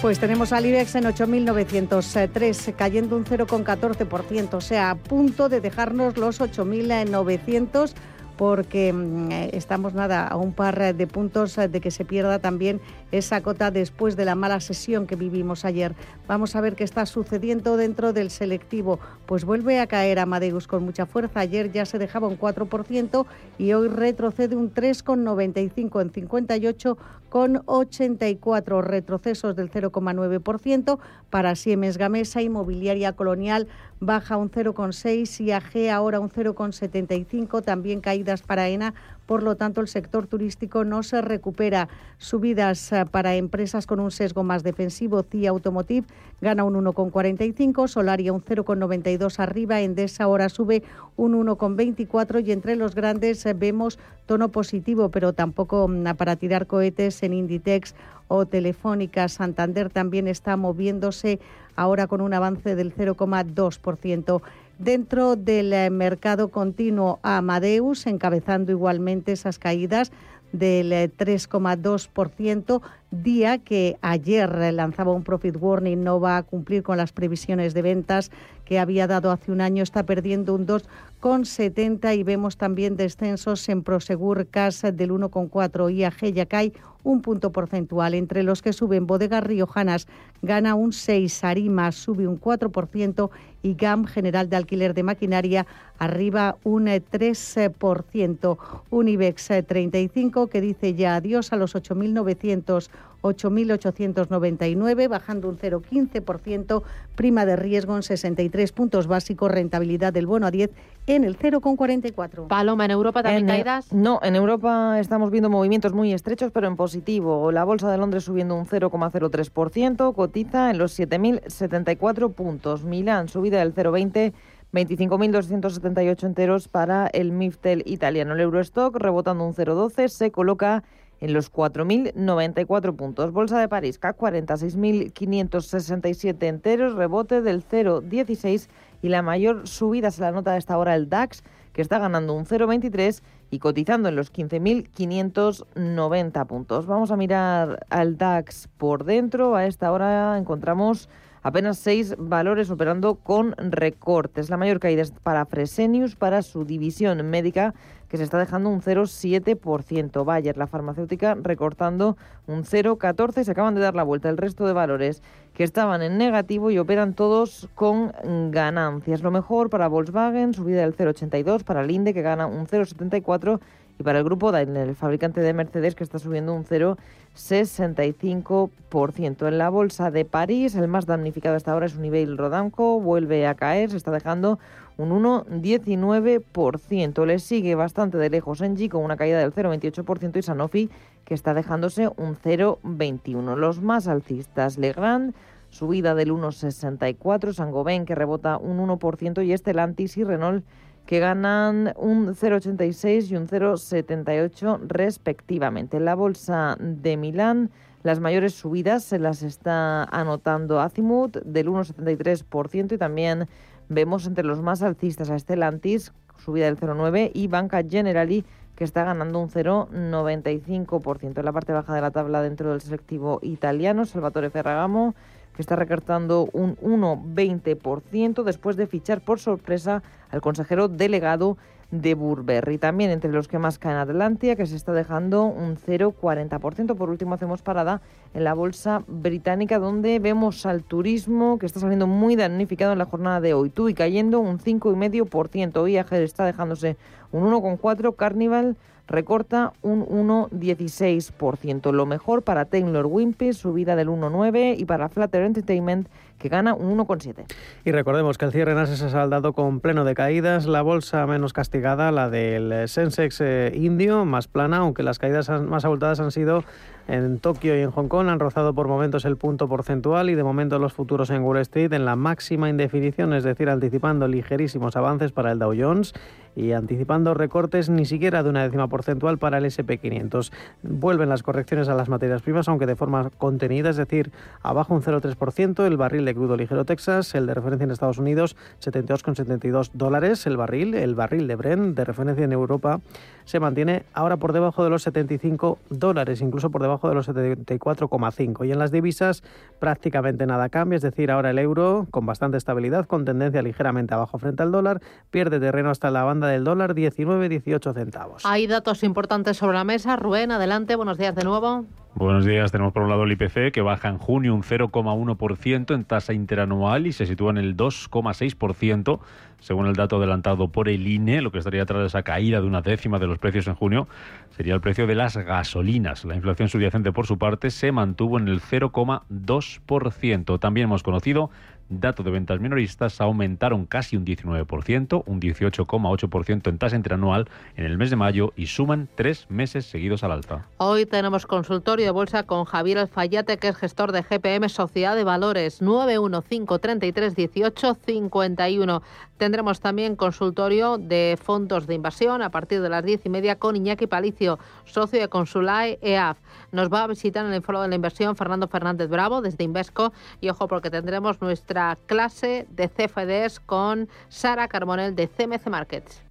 Pues tenemos al IBEX en 8.903, cayendo un 0,14%, o sea, a punto de dejarnos los 8.900 porque mm, eh, estamos nada a un par de puntos eh, de que se pierda también esa cota después de la mala sesión que vivimos ayer. Vamos a ver qué está sucediendo dentro del selectivo. Pues vuelve a caer Amadeus con mucha fuerza. Ayer ya se dejaba un 4% y hoy retrocede un 3,95 en 58 con 84 retrocesos del 0,9%. Para Siemens Gamesa, Inmobiliaria Colonial baja un 0,6 y AG ahora un 0,75. También caídas para ENA por lo tanto, el sector turístico no se recupera. Subidas eh, para empresas con un sesgo más defensivo. CIA Automotive gana un 1,45, Solaria un 0,92 arriba, Endesa ahora sube un 1,24 y entre los grandes eh, vemos tono positivo, pero tampoco mm, para tirar cohetes en Inditex o Telefónica. Santander también está moviéndose ahora con un avance del 0,2%. Dentro del eh, mercado continuo, Amadeus encabezando igualmente esas caídas del 3,2%, eh, día que ayer lanzaba un profit warning, no va a cumplir con las previsiones de ventas que había dado hace un año, está perdiendo un 2,70 y vemos también descensos en Prosegur Cas del 1,4, IAG ya cae un punto porcentual. Entre los que suben, Bodega Riojanas gana un 6, Arima sube un 4% y GAM, General de Alquiler de Maquinaria, arriba un 3%. Unibex 35 que dice ya adiós a los 8.900 8.899, bajando un 0,15%, prima de riesgo en 63 puntos básicos, rentabilidad del bono a 10 en el 0,44. Paloma, ¿en Europa también caídas? No, en Europa estamos viendo movimientos muy estrechos, pero en positivo. La Bolsa de Londres subiendo un 0,03%, cotiza en los 7.074 puntos. Milán, subida del 0,20%. 25.278 enteros para el Miftel italiano. El Eurostock rebotando un 0,12 se coloca en los 4.094 puntos. Bolsa de París, CAC 46.567 enteros, rebote del 0,16 y la mayor subida se la nota a esta hora el DAX, que está ganando un 0,23 y cotizando en los 15.590 puntos. Vamos a mirar al DAX por dentro. A esta hora encontramos apenas seis valores operando con recortes. La mayor caída es para Fresenius, para su división médica que se está dejando un 0,7%. Bayer, la farmacéutica, recortando un 0,14% y se acaban de dar la vuelta. El resto de valores que estaban en negativo y operan todos con ganancias. Lo mejor para Volkswagen, subida del 0,82%, para Linde, que gana un 0,74%, y para el grupo Daimler, el fabricante de Mercedes, que está subiendo un 0,65%. En la bolsa de París, el más damnificado hasta ahora es Unibail Rodamco, vuelve a caer, se está dejando un 1,19%. Le sigue bastante de lejos Engie con una caída del 0,28% y Sanofi que está dejándose un 0,21%. Los más alcistas, Legrand, subida del 1,64%, Sangoven que rebota un 1% y Estelantis y Renault que ganan un 0,86 y un 0,78 respectivamente. En la bolsa de Milán, las mayores subidas se las está anotando Azimut del 1,73% y también Vemos entre los más alcistas a Stellantis, subida del 0,9, y Banca Generali, que está ganando un 0,95%. En la parte baja de la tabla dentro del selectivo italiano, Salvatore Ferragamo, que está recortando un 1,20% después de fichar por sorpresa al consejero delegado de Burberry. También entre los que más caen Atlantia, que se está dejando un 0,40%. Por último, hacemos parada en la bolsa británica, donde vemos al turismo que está saliendo muy damnificado en la jornada de hoy. y cayendo un 5,5%. Viajer está dejándose un 1,4%. Carnival recorta un 1,16%. Lo mejor para Taylor Wimpey, subida del 1,9%, y para Flutter Entertainment, que gana un 1,7. Y recordemos que el cierre en Asia se ha saldado con pleno de caídas. La bolsa menos castigada, la del Sensex eh, indio, más plana, aunque las caídas más abultadas han sido en Tokio y en Hong Kong han rozado por momentos el punto porcentual y de momento los futuros en Wall Street en la máxima indefinición, es decir, anticipando ligerísimos avances para el Dow Jones y anticipando recortes ni siquiera de una décima porcentual para el SP500. Vuelven las correcciones a las materias primas, aunque de forma contenida, es decir, abajo un 0,3%, el barril de crudo ligero Texas, el de referencia en Estados Unidos 72,72 dólares, el barril, el barril de Brent de referencia en Europa se mantiene ahora por debajo de los 75 dólares, incluso por debajo de los 74,5. Y en las divisas prácticamente nada cambia, es decir, ahora el euro con bastante estabilidad, con tendencia ligeramente abajo frente al dólar, pierde terreno hasta la banda del dólar 19,18 centavos. Hay datos importantes sobre la mesa. Rubén, adelante, buenos días de nuevo. Buenos días. Tenemos por un lado el IPC que baja en junio un 0,1% en tasa interanual y se sitúa en el 2,6% según el dato adelantado por el INE. Lo que estaría tras esa caída de una décima de los precios en junio sería el precio de las gasolinas. La inflación subyacente, por su parte, se mantuvo en el 0,2%. También hemos conocido datos de ventas minoristas aumentaron casi un 19%, un 18,8% en tasa interanual en el mes de mayo y suman tres meses seguidos al alza. Hoy tenemos consultorio de bolsa con Javier Alfayate, que es gestor de GPM Sociedad de Valores, 915331851. Tendremos también consultorio de fondos de inversión a partir de las diez y media con Iñaki Palicio, socio de Consulae EAF. Nos va a visitar en el foro de la inversión Fernando Fernández Bravo desde Invesco y ojo porque tendremos nuestra clase de CFDs con Sara Carbonell de CMC Markets.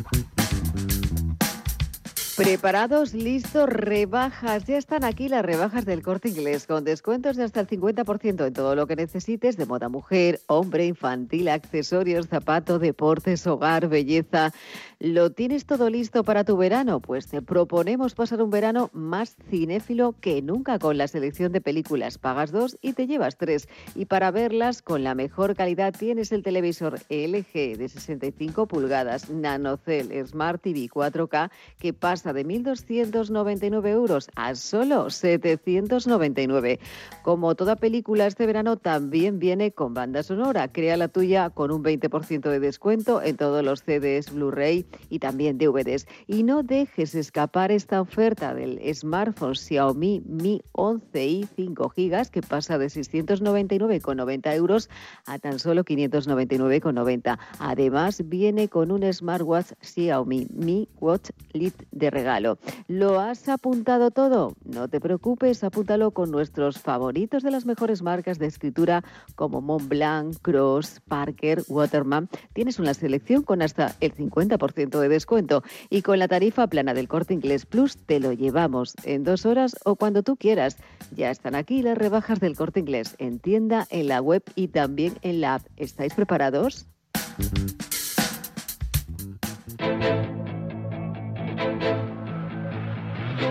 Mm-hmm. Preparados, listos, rebajas. Ya están aquí las rebajas del corte inglés, con descuentos de hasta el 50% en todo lo que necesites de moda mujer, hombre, infantil, accesorios, zapato, deportes, hogar, belleza. ¿Lo tienes todo listo para tu verano? Pues te proponemos pasar un verano más cinéfilo que nunca con la selección de películas. Pagas dos y te llevas tres. Y para verlas con la mejor calidad tienes el televisor LG de 65 pulgadas, NanoCell Smart TV 4K que pasa de 1.299 euros a solo 799. Como toda película este verano también viene con banda sonora. Crea la tuya con un 20% de descuento en todos los CDs Blu-ray y también DVDs. Y no dejes escapar esta oferta del smartphone Xiaomi Mi 11 y 5 GB que pasa de 699,90 euros a tan solo 599,90. Además, viene con un smartwatch Xiaomi Mi Watch Lite de regalo. ¿Lo has apuntado todo? No te preocupes, apúntalo con nuestros favoritos de las mejores marcas de escritura como Montblanc, Cross, Parker, Waterman. Tienes una selección con hasta el 50% de descuento y con la tarifa plana del Corte Inglés Plus te lo llevamos en dos horas o cuando tú quieras. Ya están aquí las rebajas del Corte Inglés en tienda, en la web y también en la app. ¿Estáis preparados?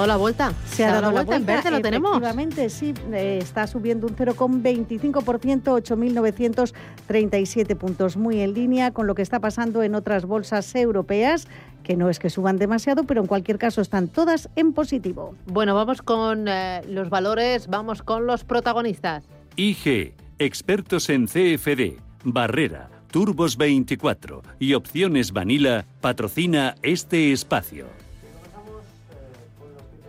Dado la vuelta? Se ha dado la vuelta, en verde, lo tenemos. Efectivamente, sí, eh, está subiendo un 0,25%, 8.937 puntos, muy en línea con lo que está pasando en otras bolsas europeas, que no es que suban demasiado, pero en cualquier caso están todas en positivo. Bueno, vamos con eh, los valores, vamos con los protagonistas. IG, expertos en CFD, Barrera, Turbos 24 y Opciones Vanilla patrocina este espacio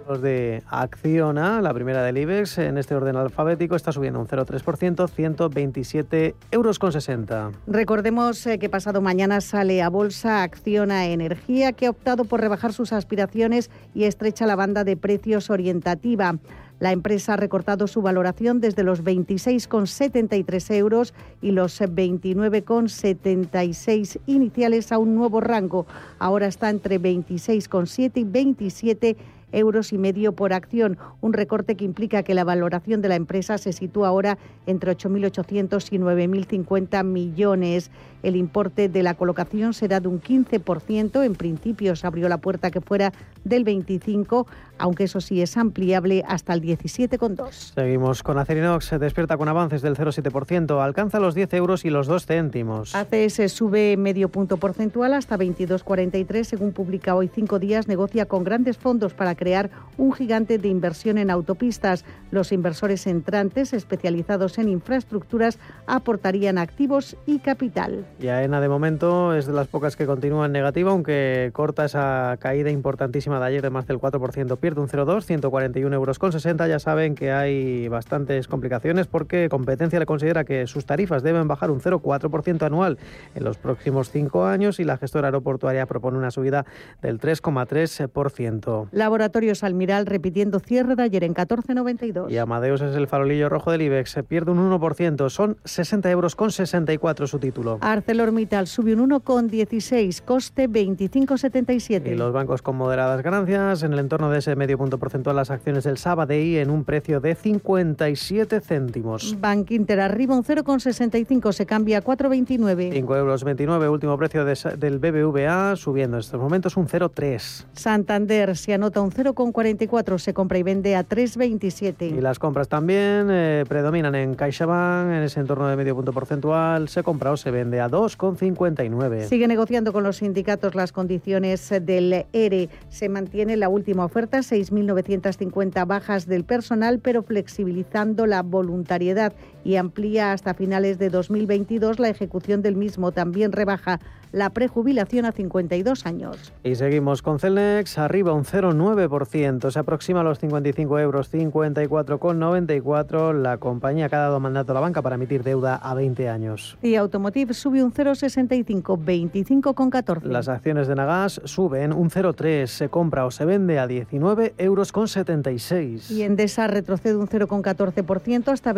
de Acciona, la primera del IBEX, en este orden alfabético, está subiendo un 0,3%, 127 euros con 60. Recordemos eh, que pasado mañana sale a bolsa Acciona Energía, que ha optado por rebajar sus aspiraciones y estrecha la banda de precios orientativa. La empresa ha recortado su valoración desde los 26,73 euros y los 29,76 iniciales a un nuevo rango. Ahora está entre 26,7 y 27 euros y medio por acción, un recorte que implica que la valoración de la empresa se sitúa ahora entre 8.800 y 9.050 millones. El importe de la colocación será de un 15%. En principio se abrió la puerta que fuera del 25%, aunque eso sí es ampliable hasta el 17,2%. Seguimos con Acerinox. Se despierta con avances del 0,7%. Alcanza los 10 euros y los 2 céntimos. ACS sube medio punto porcentual hasta 22,43. Según publica hoy cinco días, negocia con grandes fondos para crear un gigante de inversión en autopistas. Los inversores entrantes especializados en infraestructuras aportarían activos y capital. Y AENA de momento es de las pocas que continúan negativa, aunque corta esa caída importantísima de ayer de más del 4%. Pierde un 0,2, 141 euros con 60. Ya saben que hay bastantes complicaciones porque competencia le considera que sus tarifas deben bajar un 0,4% anual en los próximos cinco años y la gestora aeroportuaria propone una subida del 3,3%. Laboratorios Almiral repitiendo cierre de ayer en 14,92. Y Amadeus es el farolillo rojo del IBEX, se pierde un 1%, son 60 euros con 64 su título. ArcelorMittal sube un 1,16, coste 25,77. Y los bancos con moderadas ganancias, en el entorno de ese medio punto porcentual las acciones del Sabadell en un precio de 57 céntimos. Bank Inter arriba un 0,65, se cambia a 4,29. 5 euros 29, último precio de, del BBVA, subiendo en estos momentos un 0,3. Santander se anota un 0,44, se compra y vende a 3,27. Y las compras también eh, predominan en CaixaBank, en ese entorno de medio punto porcentual, se compra o se vende a 2,59. Sigue negociando con los sindicatos las condiciones del ERE. Se mantiene la última oferta, 6.950 bajas del personal, pero flexibilizando la voluntariedad y amplía hasta finales de 2022 la ejecución del mismo. También rebaja la prejubilación a 52 años. Y seguimos con Celnex, arriba un 0,9%, se aproxima a los 55 euros, 54,94. La compañía que ha dado mandato a la banca para emitir deuda a 20 años. Y Automotive sube un 0,65, 25,14. Las acciones de Nagas suben un 0,3, se compra o se vende a 19 euros con 76. Y Endesa retrocede un 0,14% hasta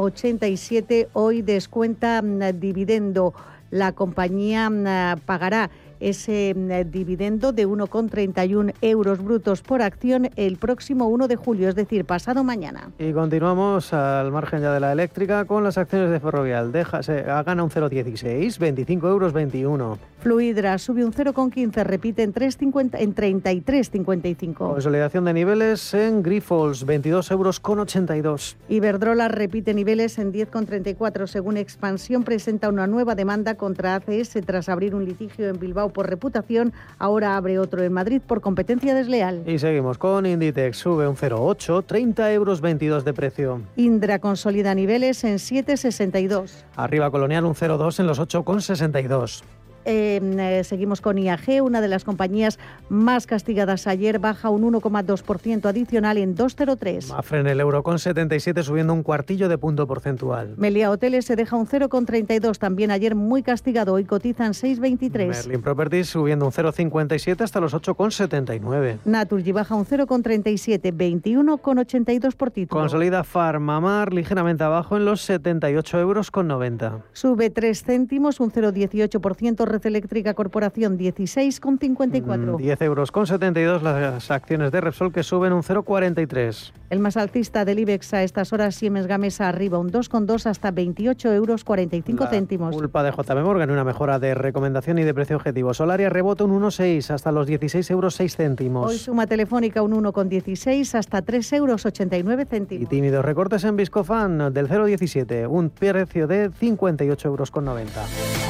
20,87. Hoy descuenta mm, dividendo la compañía mm, pagará ese mm, dividendo de 1,31 euros brutos por acción el próximo 1 de julio, es decir, pasado mañana. Y continuamos al margen ya de la eléctrica con las acciones de Ferrovial. Deja, se gana un 0,16, 25 euros 21. Fluidra sube un 0,15, repite en, 3,50, en 33,55. Consolidación de niveles en Grifols, 22 euros con 82. Iberdrola repite niveles en 10,34. Según Expansión, presenta una nueva demanda contra ACS tras abrir un litigio en Bilbao por reputación, ahora abre otro en Madrid por competencia desleal. Y seguimos con Inditex, sube un 0,8, 30 euros 22 de precio. Indra consolida niveles en 7,62. Arriba Colonial un 0,2 en los 8,62. Em, eh, seguimos con IAG, una de las compañías más castigadas ayer, baja un 1,2% adicional en 2,03. Mafre en el euro con 77 subiendo un cuartillo de punto porcentual. Melia Hoteles se deja un 0,32, también ayer muy castigado, hoy cotizan 6,23. Merlin Properties subiendo un 0,57 hasta los 8,79. Naturgy baja un 0,37, 21,82 por título. Consolida Farmamar ligeramente abajo en los 78 euros con 90. Sube 3 céntimos, un 0,18% Red Eléctrica Corporación 16,54. 10 euros con 72 las acciones de Repsol que suben un 0,43. El más alcista del IBEX a estas horas Siemens Gamesa arriba un 2,2 hasta 28 euros 45 céntimos. Culpa de JM Morgan una mejora de recomendación y de precio objetivo. Solaria rebota un 1,6 hasta los 16 euros 6 céntimos. Hoy suma telefónica un 1,16 hasta 3 euros 89 céntimos. Y tímidos recortes en Viscofan del 0,17, un precio de 58 euros con 90.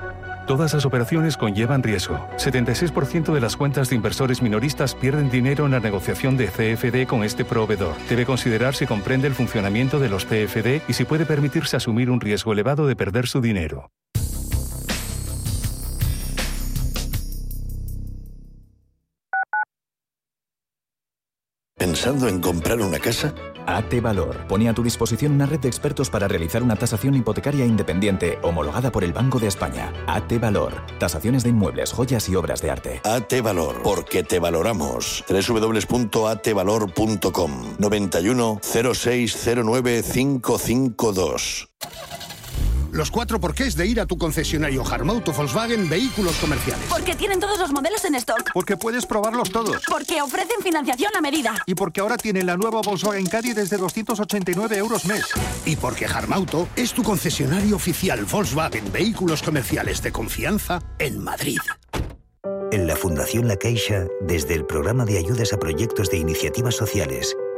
Todas las operaciones conllevan riesgo. 76% de las cuentas de inversores minoristas pierden dinero en la negociación de CFD con este proveedor. Debe considerar si comprende el funcionamiento de los CFD y si puede permitirse asumir un riesgo elevado de perder su dinero. ¿Pensando en comprar una casa? AT Valor pone a tu disposición una red de expertos para realizar una tasación hipotecaria independiente homologada por el Banco de España. AT Valor. Tasaciones de inmuebles, joyas y obras de arte. AT Valor, porque te valoramos. www.atvalor.com 91 0609 552 los cuatro porqués de ir a tu concesionario Harmauto Volkswagen Vehículos Comerciales. Porque tienen todos los modelos en stock. Porque puedes probarlos todos. Porque ofrecen financiación a medida. Y porque ahora tienen la nueva Volkswagen Caddy desde 289 euros mes. Y porque Harmauto es tu concesionario oficial Volkswagen Vehículos Comerciales de confianza en Madrid. En la Fundación La Caixa, desde el programa de ayudas a proyectos de iniciativas sociales,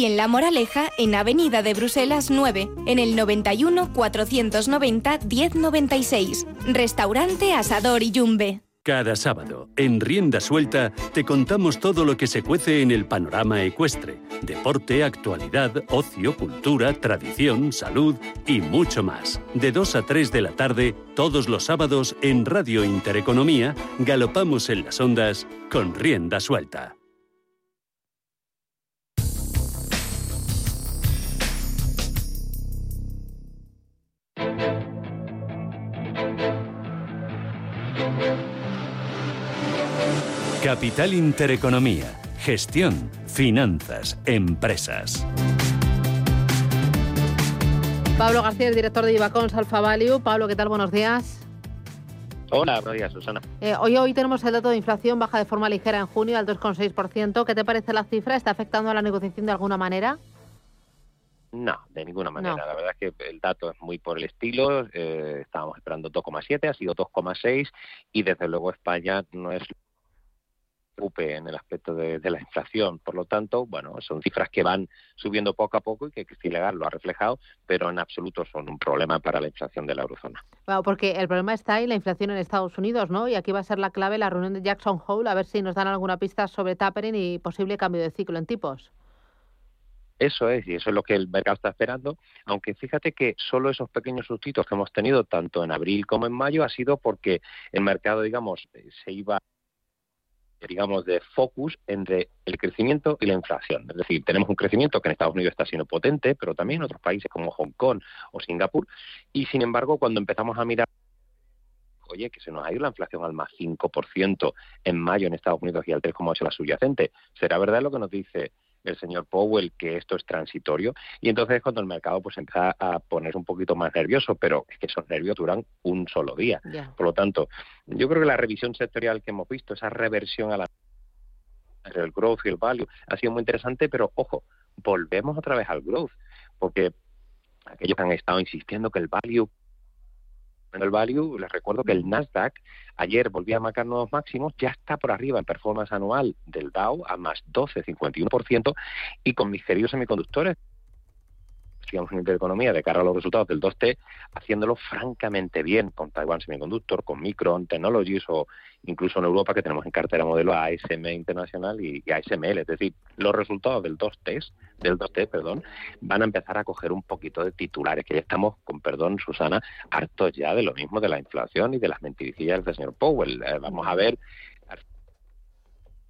y en La Moraleja, en Avenida de Bruselas 9, en el 91 490 1096. Restaurante Asador Iyumbe. Cada sábado, en Rienda Suelta, te contamos todo lo que se cuece en el panorama ecuestre. Deporte, actualidad, ocio, cultura, tradición, salud y mucho más. De 2 a 3 de la tarde, todos los sábados, en Radio Intereconomía, galopamos en las ondas con Rienda Suelta. Capital Intereconomía, gestión, finanzas, empresas. Pablo García, el director de Ibacons Alfa Value. Pablo, ¿qué tal? Buenos días. Hola, buenos días, Susana. Eh, hoy, hoy tenemos el dato de inflación baja de forma ligera en junio al 2,6%. ¿Qué te parece la cifra? ¿Está afectando a la negociación de alguna manera? No, de ninguna manera. La verdad es que el dato es muy por el estilo. Eh, estábamos esperando 2,7, ha sido 2,6 y desde luego España no es en el aspecto de, la inflación. Por lo tanto, bueno, son cifras que van subiendo poco a poco y que Legal lo ha reflejado, pero en absoluto son un problema para la inflación de la eurozona. Bueno, porque el problema está en la inflación en Estados Unidos, ¿no? Y aquí va a ser la clave la reunión de Jackson Hole, a ver si nos dan alguna pista sobre tapering y posible cambio de ciclo en tipos. Eso es, y eso es lo que el mercado está esperando, aunque fíjate que solo esos pequeños sustitos que hemos tenido tanto en abril como en mayo ha sido porque el mercado, digamos, se iba digamos, de focus entre el crecimiento y la inflación. Es decir, tenemos un crecimiento que en Estados Unidos está siendo potente, pero también en otros países como Hong Kong o Singapur. Y sin embargo, cuando empezamos a mirar, oye, que se nos ha ido la inflación al más 5% en mayo en Estados Unidos y al 3,8% la subyacente, ¿será verdad lo que nos dice el señor Powell que esto es transitorio y entonces es cuando el mercado pues empieza a poner un poquito más nervioso, pero es que esos nervios duran un solo día. Por lo tanto, yo creo que la revisión sectorial que hemos visto, esa reversión a la el growth y el value ha sido muy interesante, pero ojo, volvemos otra vez al growth, porque aquellos que han estado insistiendo que el value el value, les recuerdo que el Nasdaq ayer volvía a marcar nuevos máximos, ya está por arriba en performance anual del Dow a más 12,51% y con mis queridos semiconductores digamos, en Intereconomía de cara a los resultados del 2T, haciéndolo francamente bien con Taiwan Semiconductor, con Micron Technologies o incluso en Europa que tenemos en cartera modelo ASM Internacional y, ASML. Es decir, los resultados del 2T, del 2T, perdón, van a empezar a coger un poquito de titulares, que ya estamos, con perdón, Susana, hartos ya de lo mismo de la inflación y de las mentiricillas del señor Powell. Eh, vamos a ver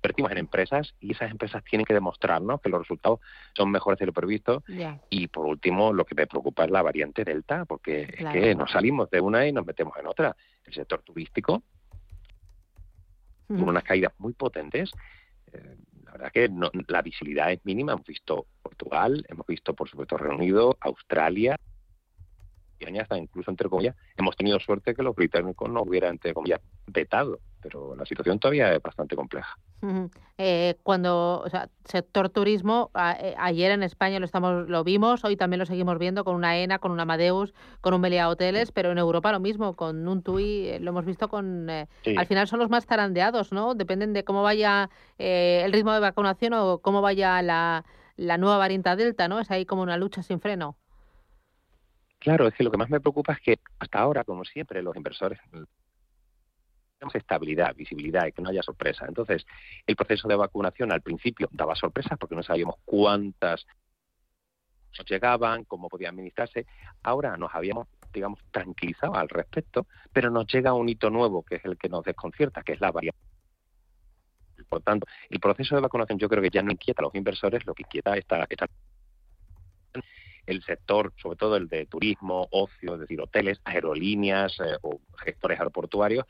invertimos en empresas y esas empresas tienen que demostrarnos que los resultados son mejores de lo previsto. Y por último, lo que me preocupa es la variante Delta, porque es que nos salimos de una y nos metemos en otra. El sector turístico, con unas caídas muy potentes. Eh, la verdad que la visibilidad es mínima. Hemos visto Portugal, hemos visto, por supuesto, Reino Unido, Australia, y hasta incluso entre comillas, hemos tenido suerte que los británicos no hubieran, entre comillas, vetado pero la situación todavía es bastante compleja. Eh, cuando, o sea, sector turismo, eh, ayer en España lo estamos, lo vimos, hoy también lo seguimos viendo con una ENA, con un Amadeus, con un Melia Hoteles, pero en Europa lo mismo, con un TUI, eh, lo hemos visto con, al final son los más tarandeados, ¿no? Dependen de cómo vaya el ritmo de vacunación o cómo vaya la, la nueva variante Delta, ¿no? Es ahí como una lucha sin freno. Claro, es que lo que más me preocupa es que hasta ahora, como siempre, los inversores tenemos estabilidad, visibilidad y que no haya sorpresa. Entonces, el proceso de vacunación al principio daba sorpresas porque no sabíamos cuántas nos llegaban, cómo podía administrarse. Ahora nos habíamos, digamos, tranquilizado al respecto, pero nos llega un hito nuevo que es el que nos desconcierta, que es la variante. Por tanto, el proceso de vacunación yo creo que ya no inquieta a los inversores, lo que inquieta esta, esta el sector, sobre todo el de turismo, ocio, es decir, hoteles, aerolíneas eh, o gestores aeroportuarios,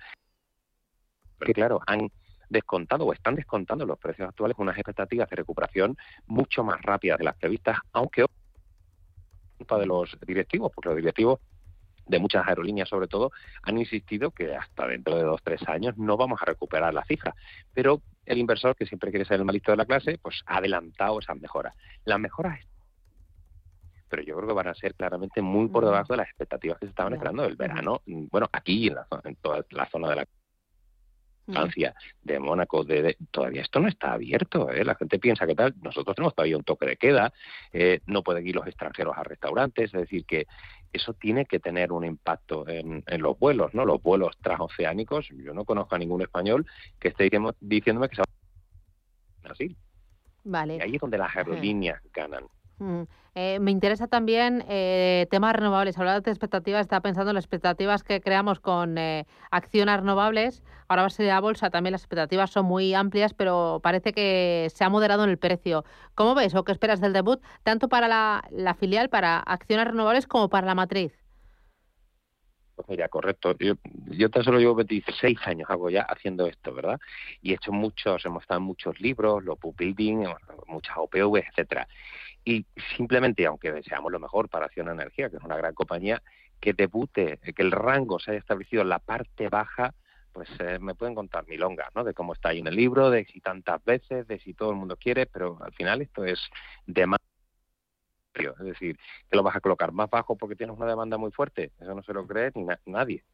porque claro, han descontado o están descontando los precios actuales unas expectativas de recuperación mucho más rápidas de las previstas, aunque culpa de los directivos, porque los directivos de muchas aerolíneas sobre todo han insistido que hasta dentro de dos tres años no vamos a recuperar la cifra, pero el inversor que siempre quiere ser el malito de la clase, pues ha adelantado esas mejoras. Las mejoras pero yo creo que van a ser claramente muy por debajo de las expectativas que se estaban esperando del verano, bueno, aquí en, la, en toda la zona de la Francia, de Mónaco, de, todavía esto no está abierto. ¿eh? La gente piensa que tal. Nosotros tenemos todavía un toque de queda, eh, no pueden ir los extranjeros a restaurantes, es decir, que eso tiene que tener un impacto en, los vuelos, ¿no? Los vuelos transoceánicos. Yo no conozco a ningún español que esté diciéndome que se va a Brasil. Vale. Y ahí es donde las aerolíneas ganan. Eh, me interesa también eh, temas renovables. Hablando de expectativas, estaba pensando en las expectativas que creamos con eh, acciones renovables. Ahora va a ser la bolsa, también las expectativas son muy amplias, pero parece que se ha moderado en el precio. ¿Cómo ves o qué esperas del debut, tanto para la, filial, para acciones renovables, como para la matriz? Pues mira, correcto. Yo, yo tan solo llevo 26 años hago ya haciendo esto, ¿verdad? Y he hecho muchos, hemos estado en muchos libros, los book building, muchas OPV, etcétera y simplemente, aunque deseamos lo mejor para Acción Energía, que es una gran compañía, que debute, que el rango se haya establecido en la parte baja, pues eh, me pueden contar milongas, ¿no? De cómo está ahí en el libro, de si tantas veces, de si todo el mundo quiere, pero al final esto es demanda. Es decir, que lo vas a colocar más bajo porque tienes una demanda muy fuerte. Eso no se lo cree ni nadie.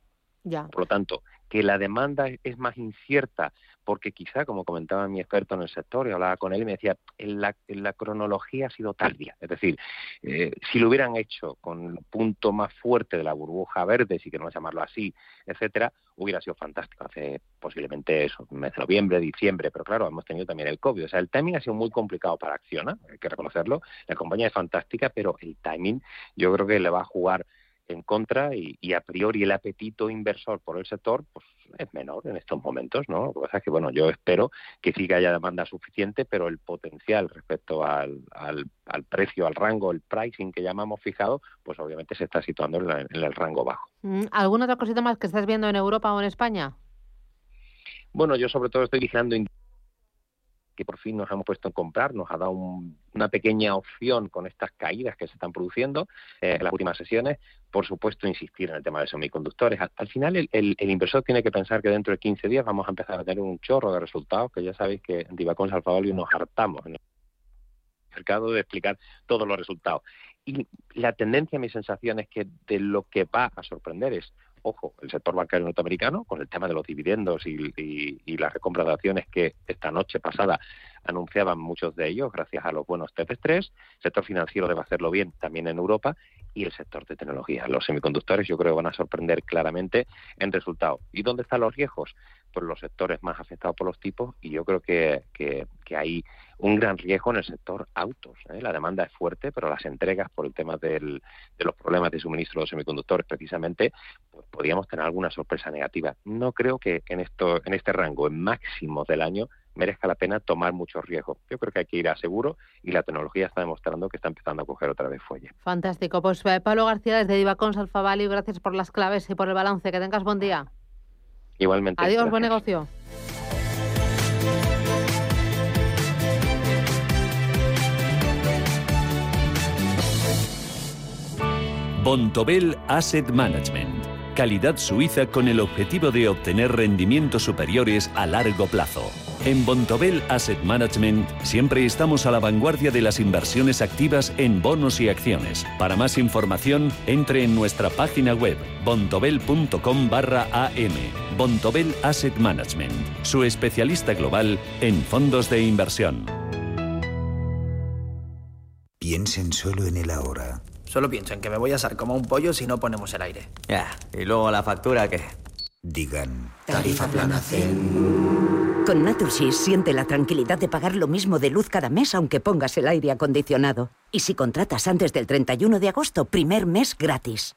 Por lo tanto, que la demanda es más incierta, porque quizá, como comentaba mi experto en el sector, y hablaba con él y me decía, en la, cronología ha sido tardía. Es decir, eh, si lo hubieran hecho con el punto más fuerte de la burbuja verde, si queremos llamarlo así, etcétera, hubiera sido fantástico. Hace posiblemente eso, mes de noviembre, diciembre, pero claro, hemos tenido también el COVID. O sea, el timing ha sido muy complicado para Acciona, hay que reconocerlo. La compañía es fantástica, pero el timing yo creo que le va a jugar en contra y, a priori el apetito inversor por el sector pues es menor en estos momentos, ¿no? Lo que pasa es que, bueno, yo espero que sí que haya demanda suficiente, pero el potencial respecto al, al, precio, al rango, el pricing que llamamos fijado, pues obviamente se está situando en, el rango bajo. Mm, ¿Alguna otra cosita más que estás viendo en Europa o en España? Bueno, yo sobre todo estoy vigilando que por fin nos hemos puesto en comprar, nos ha dado una pequeña opción con estas caídas que se están produciendo eh, en las últimas sesiones. Por supuesto, insistir en el tema de semiconductores. Al, final, el, inversor tiene que pensar que dentro de 15 días vamos a empezar a tener un chorro de resultados, que ya sabéis que en Divacons Alfa nos hartamos en el mercado de explicar todos los resultados. Y la tendencia, mi sensación es que de lo que va a sorprender es ojo, el sector bancario norteamericano, con el tema de los dividendos y, y, las recompras de acciones que esta noche pasada anunciaban muchos de ellos, gracias a los buenos TP3, el sector financiero debe hacerlo bien también en Europa y el sector de tecnología. Los semiconductores yo creo van a sorprender claramente en resultados. ¿Y dónde están los riesgos? Pues los sectores más afectados por los tipos y yo creo que, que, hay un gran riesgo en el sector autos. ¿eh? La demanda es fuerte, pero las entregas por el tema del, de los problemas de suministro de semiconductores precisamente, pues podríamos tener alguna sorpresa negativa. No creo que en, esto, en este rango, en máximos del año, merezca la pena tomar muchos riesgos. Yo creo que hay que ir a seguro y la tecnología está demostrando que está empezando a coger otra vez fuelle. Fantástico. Pues eh, Pablo García desde Divacons Alfa Value, gracias por las claves y por el balance. Que tengas buen día. Igualmente. Adiós, buen negocio. Bontobel Asset Management calidad suiza con el objetivo de obtener rendimientos superiores a largo plazo. En Bontobel Asset Management siempre estamos a la vanguardia de las inversiones activas en bonos y acciones. Para más información, entre en nuestra página web bontobel.com barra am. Bontobel Asset Management, su especialista global en fondos de inversión. Piensen solo en el ahora. Solo pienso en que me voy a asar como un pollo si no ponemos el aire. Ya, y luego la factura que... Digan. Tarifa plana Zen. Con Natursys siente la tranquilidad de pagar lo mismo de luz cada mes aunque pongas el aire acondicionado. Y si contratas antes del 31 de agosto, primer mes gratis.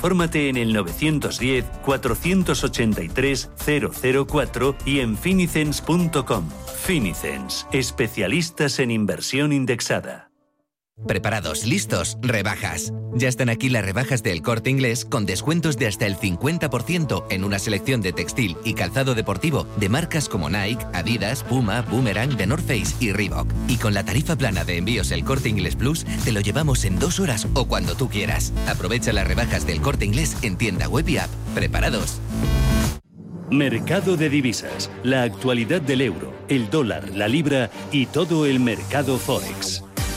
En el 910 483 004 y en finicens.com. Finicens, especialistas en inversión indexada. Preparados, listos, rebajas. Ya están aquí las rebajas del corte inglés con descuentos de hasta el 50% en una selección de textil y calzado deportivo de marcas como Nike, Adidas, Puma, Boomerang, The North Face y Reebok. Y con la tarifa plana de envíos el corte inglés Plus, te lo llevamos en dos horas o cuando tú quieras. Aprovecha las rebajas del corte inglés en tienda web y app. Preparados. Mercado de divisas, la actualidad del euro, el dólar, la libra y todo el mercado forex.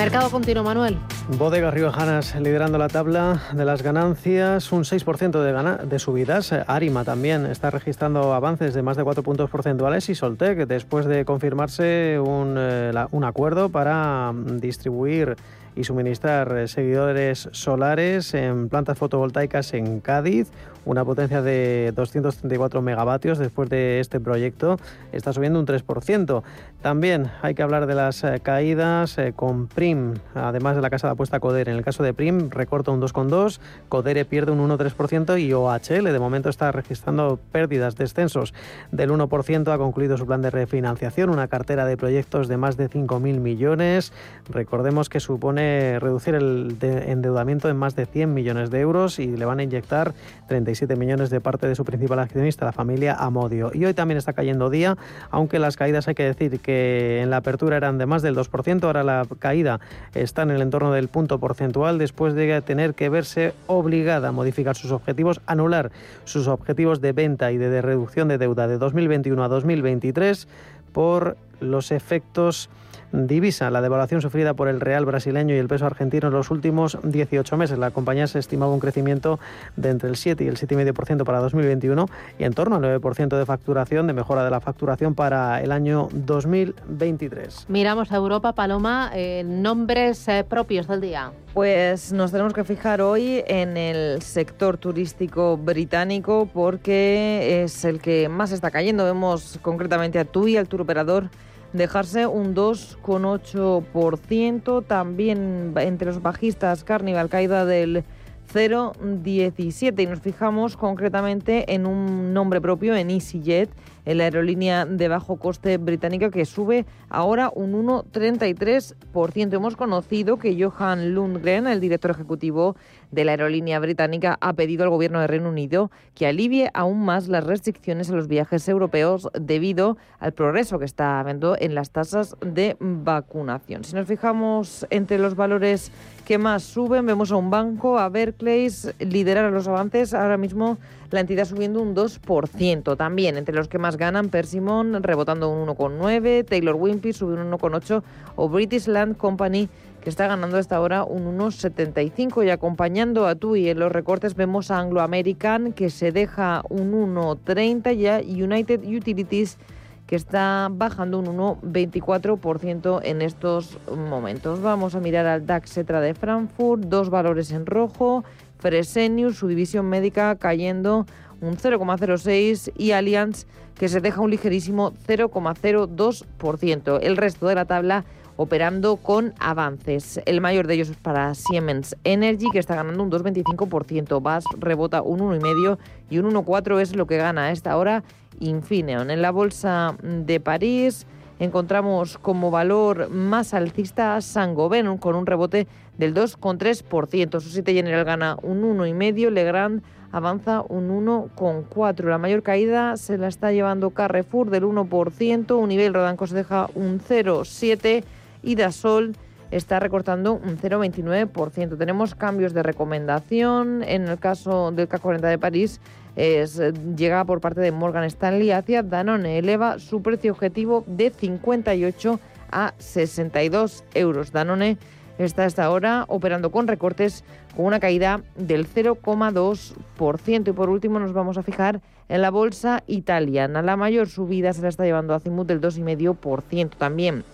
Mercado continuo, Manuel. Bodegas Riojanas liderando la tabla de las ganancias, un 6% de, gana de subidas. Arima también está registrando avances de más de 4 puntos porcentuales y Soltec, después de confirmarse un, eh, un acuerdo para mm, distribuir y suministrar eh, seguidores solares en plantas fotovoltaicas en Cádiz, una potencia de 234 megavatios después de este proyecto, está subiendo un 3%. También hay que hablar de las eh, caídas eh, con Prim, además de la casa de apuesta Codere. En el caso de Prim recorta un 2,2, Codere pierde un 1,3% y OHL de momento está registrando pérdidas, descensos del 1%, ha concluido su plan de refinanciación, una cartera de proyectos de más de 5.000 millones. Recordemos que supone reducir el endeudamiento en más de 100 millones de euros y le van a inyectar 37 millones de parte de su principal accionista, la familia Amodio. Y hoy también está cayendo día, aunque las caídas hay que decir que en la apertura eran de más del 2%, ahora la caída está en el entorno del punto porcentual después de tener que verse obligada a modificar sus objetivos, anular sus objetivos de venta y de reducción de deuda de 2021 a 2023 por los efectos divisa, la devaluación sufrida por el real brasileño y el peso argentino en los últimos 18 meses. La compañía se estimaba un crecimiento de entre el 7 y el 7,5% para 2021 y en torno al 9% de facturación, de mejora de la facturación para el año 2023. Miramos a Europa, Paloma, eh, nombres eh, propios del día. Pues nos tenemos que fijar hoy en el sector turístico británico porque es el que más está cayendo. Vemos concretamente a TUI, al tour operador dejarse un 2,8%. También entre los bajistas Carnival, caída del 0,17. Y nos fijamos concretamente en un nombre propio, en EasyJet, en la aerolínea de bajo coste británica que sube ahora un 1,33%. Hemos conocido que Johan Lundgren, el director ejecutivo de la aerolínea británica, ha pedido al gobierno de Reino Unido que alivie aún más las restricciones a los viajes europeos debido al progreso que está habiendo en las tasas de vacunación. Si nos fijamos entre los valores que más suben, vemos a un banco, a Berkeley, liderar los avances. Ahora mismo la entidad subiendo un 2%. También entre los que más ganan Persimmon rebotando un 1,9, Taylor Wimpey sube un 1,8 o British Land Company que está ganando hasta ahora un 1,75 y acompañando a TUI en los recortes vemos a Anglo American que se deja un 1,30 ya United Utilities que está bajando un 1,24% en estos momentos. Vamos a mirar al DAX Cetra de Frankfurt, dos valores en rojo, Fresenius, su división médica cayendo un 0,06 y Allianz que se deja un ligerísimo 0,02%. El resto de la tabla operando con avances. El mayor de ellos es para Siemens Energy, que está ganando un 2,25%. VAS rebota un 1,5% y un 1,4% es lo que gana a esta hora Infineon. En la bolsa de París encontramos como valor más alcista a Saint-Gobain con un rebote del 2,3%. Societe General gana un 1,5%, Legrand avanza un 1,4%. La mayor caída se la está llevando Carrefour del 1%, Univel Rodanco se deja un 0,7% y Dasol está recortando un 0,29%. Tenemos cambios de recomendación. En el caso del K40 de París, es, llega por parte de Morgan Stanley hacia Danone. Eleva su precio objetivo de 58 a 62 euros. Danone está hasta ahora operando con recortes con una caída del 0,2%. Y por último nos vamos a fijar en la bolsa italiana. La mayor subida se la está llevando Azimut del 2,5% también.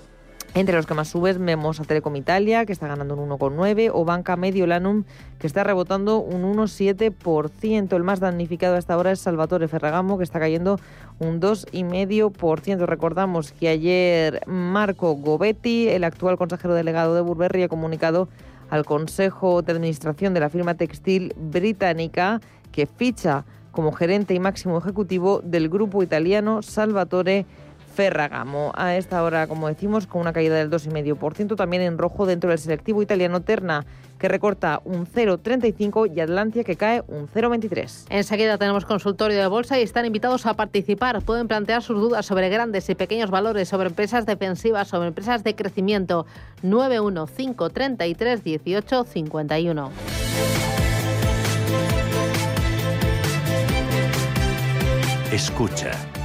Entre los que más subes vemos a Telecom Italia, que está ganando un 1,9%, o Banca Mediolanum, que está rebotando un 1,7%. El más damnificado hasta ahora es Salvatore Ferragamo, que está cayendo un 2,5%. Recordamos que ayer Marco Gobetti, el actual consejero delegado de Burberry, ha comunicado al Consejo de Administración de la firma textil británica que ficha como gerente y máximo ejecutivo del grupo italiano Salvatore Ferragamo. A esta hora, como decimos, con una caída del 2,5%, también en rojo dentro del selectivo italiano Terna, que recorta un 0,35 y Atlantia que cae un 0,23. Enseguida tenemos consultorio de bolsa y están invitados a participar. Pueden plantear sus dudas sobre grandes y pequeños valores, sobre empresas defensivas, sobre empresas de crecimiento. 91533 18 51. Escucha,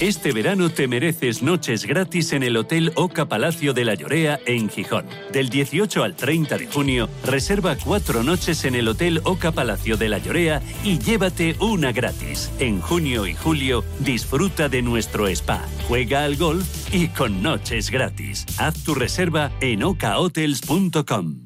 Este verano te mereces noches gratis en el Hotel Oca Palacio de la Llorea en Gijón. Del 18 al 30 de junio, reserva cuatro noches en el Hotel Oca Palacio de la Llorea y llévate una gratis. En junio y julio, disfruta de nuestro spa, juega al golf y con noches gratis. Haz tu reserva en ocahotels.com.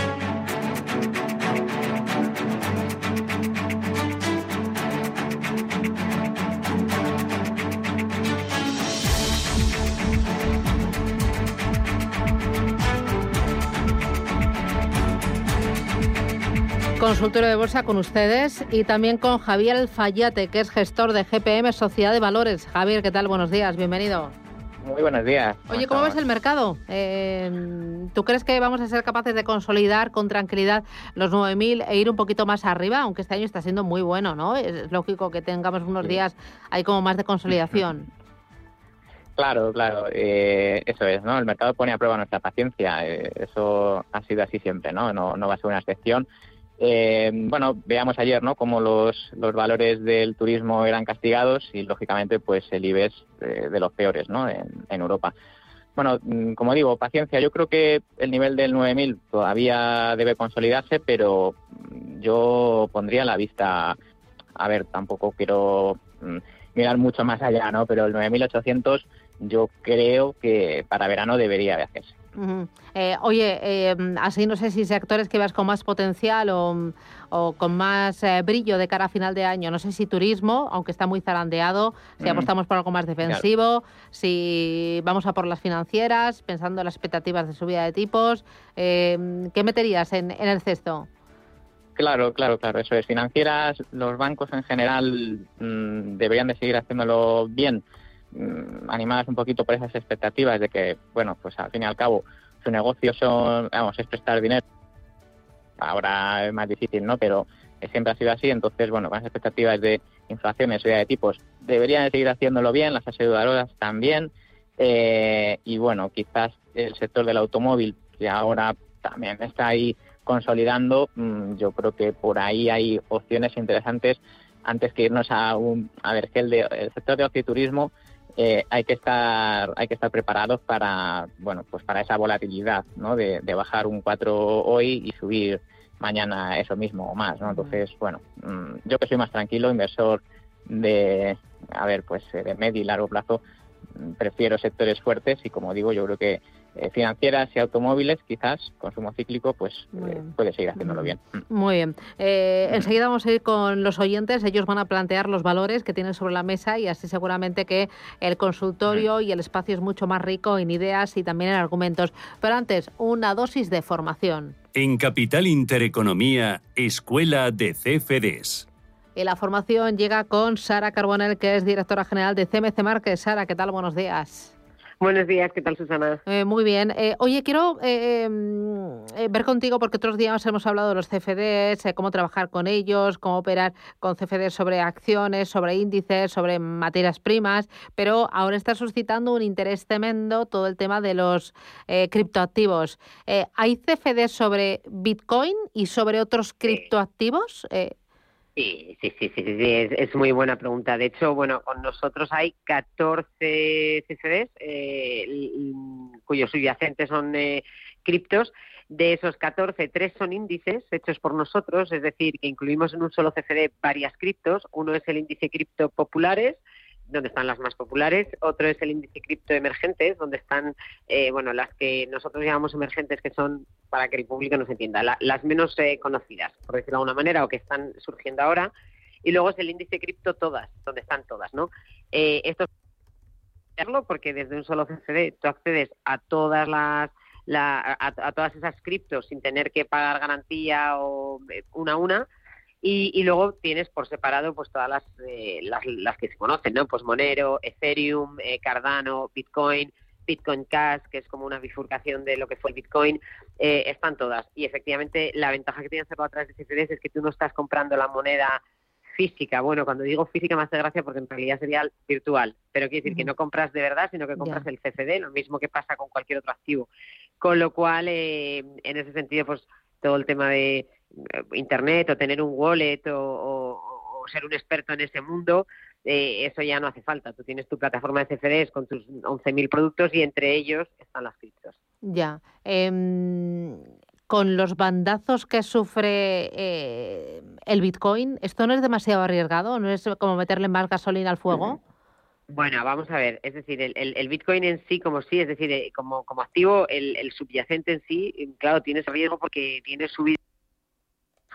Consultorio de bolsa con ustedes y también con Javier Alfayate, que es gestor de GPM Sociedad de Valores. Javier, ¿qué tal? Buenos días, bienvenido. Muy buenos días. Oye, ¿cómo ves el mercado? Eh, ¿Tú crees que vamos a ser capaces de consolidar con tranquilidad los 9.000 e ir un poquito más arriba? Aunque este año está siendo muy bueno, ¿no? Es lógico que tengamos unos días ahí como más de consolidación. Claro, claro, eh, eso es, ¿no? El mercado pone a prueba nuestra paciencia, eh, eso ha sido así siempre, ¿no? No, no va a ser una excepción. Eh, bueno, veamos ayer, ¿no? Cómo los, los valores del turismo eran castigados y, lógicamente, pues el IBEX de los peores, ¿no? En, Europa. Bueno, mm, como digo, paciencia. Yo creo que el nivel del 9.000 todavía debe consolidarse, pero yo pondría la vista, a ver, tampoco quiero mm, mirar mucho más allá, ¿no? Pero el 9.800 yo creo que para verano debería de hacerse. Eh, oye, eh, así no sé si sectores que vas con más potencial o, o con más eh, brillo de cara a final de año. No sé si turismo, aunque está muy zarandeado, si apostamos por algo más defensivo, claro. si vamos a por las financieras, pensando en las expectativas de subida de tipos. Eh, ¿Qué meterías en, en el cesto? Claro, claro, claro, eso es. Financieras, los bancos en general mmm, deberían de seguir haciéndolo bien. Mm, animadas un poquito por esas expectativas de que, bueno, pues al fin y al cabo su negocio son, vamos, es prestar dinero. Ahora es más difícil, ¿no? Pero siempre ha sido así, entonces, bueno, con las expectativas de subida de tipos, deberían de seguir haciéndolo bien, las aseguradoras también, eh, y bueno, quizás el sector del automóvil, que ahora también está ahí consolidando, mmm, yo creo que por ahí hay opciones interesantes antes que irnos a un, a ver, que el, de, el sector de turismo, eh, hay que estar hay que estar preparados para bueno pues para esa volatilidad no de, de, bajar un 4 hoy y subir mañana eso mismo o más no entonces bueno yo que soy más tranquilo inversor de a ver pues de medio y largo plazo prefiero sectores fuertes y como digo yo creo que eh, financieras y automóviles, quizás consumo cíclico, pues eh, puede seguir haciéndolo bien. Muy bien. Eh, enseguida vamos a ir con los oyentes. Ellos van a plantear los valores que tienen sobre la mesa y así seguramente que el consultorio y el espacio es mucho más rico en ideas y también en argumentos. Pero antes, una dosis de formación. En Capital Intereconomía, Escuela de CFDs. Y la formación llega con Sara Carbonell, que es directora general de CMC Márquez. Sara, ¿qué tal? Buenos días. Buenos días, ¿qué tal Susana? Eh, muy bien. Eh, oye, quiero eh, ver contigo porque otros días hemos hablado de los CFDs, cómo trabajar con ellos, cómo operar con CFDs sobre acciones, sobre índices, sobre materias primas, pero ahora está suscitando un interés tremendo todo el tema de los criptoactivos. ¿Hay CFDs sobre Bitcoin y sobre otros criptoactivos? Sí, sí, sí, sí, sí, es, es, muy buena pregunta. De hecho, bueno, con nosotros hay 14 CFDs eh, cuyos subyacentes son eh, criptos. De esos 14, tres son índices hechos por nosotros, es decir, que incluimos en un solo CFD varias criptos. Uno es el índice cripto populares, donde están las más populares, otro es el índice cripto emergentes, donde están, eh, bueno, las que nosotros llamamos emergentes, que son, para que el público nos entienda, la, las menos eh, conocidas, por decirlo de alguna manera, o que están surgiendo ahora, y luego es el índice cripto todas, donde están todas, ¿no? Eh, esto porque desde un solo CFD tú accedes a todas las la, a, a, todas esas criptos sin tener que pagar garantía o eh, una a una y, y, luego tienes por separado pues todas las, eh, las, las, que se conocen, ¿no? Pues Monero, Ethereum, eh, Cardano, Bitcoin, Bitcoin Cash, que es como una bifurcación de lo que fue el Bitcoin, eh, están todas. Y efectivamente la ventaja que tiene hacerlo a través de CFDs es que tú no estás comprando la moneda física. Bueno, cuando digo física me hace gracia porque en realidad sería virtual, pero quiere decir que no compras de verdad, sino que compras yeah. el CFD, lo mismo que pasa con cualquier otro activo. Con lo cual, eh, en ese sentido, pues todo el tema de internet o tener un wallet o, ser un experto en ese mundo, eh, eso ya no hace falta. Tú tienes tu plataforma de CFDs con tus 11.000 productos y entre ellos están las criptos. Ya. Eh, con los bandazos que sufre eh, el Bitcoin, ¿esto no es demasiado arriesgado? ¿No es como meterle más gasolina al fuego? Bueno, vamos a ver, es decir, el, el, el, Bitcoin en sí como sí, es decir, eh, como, como activo, el, el subyacente en sí, claro, tienes riesgo porque tiene subidas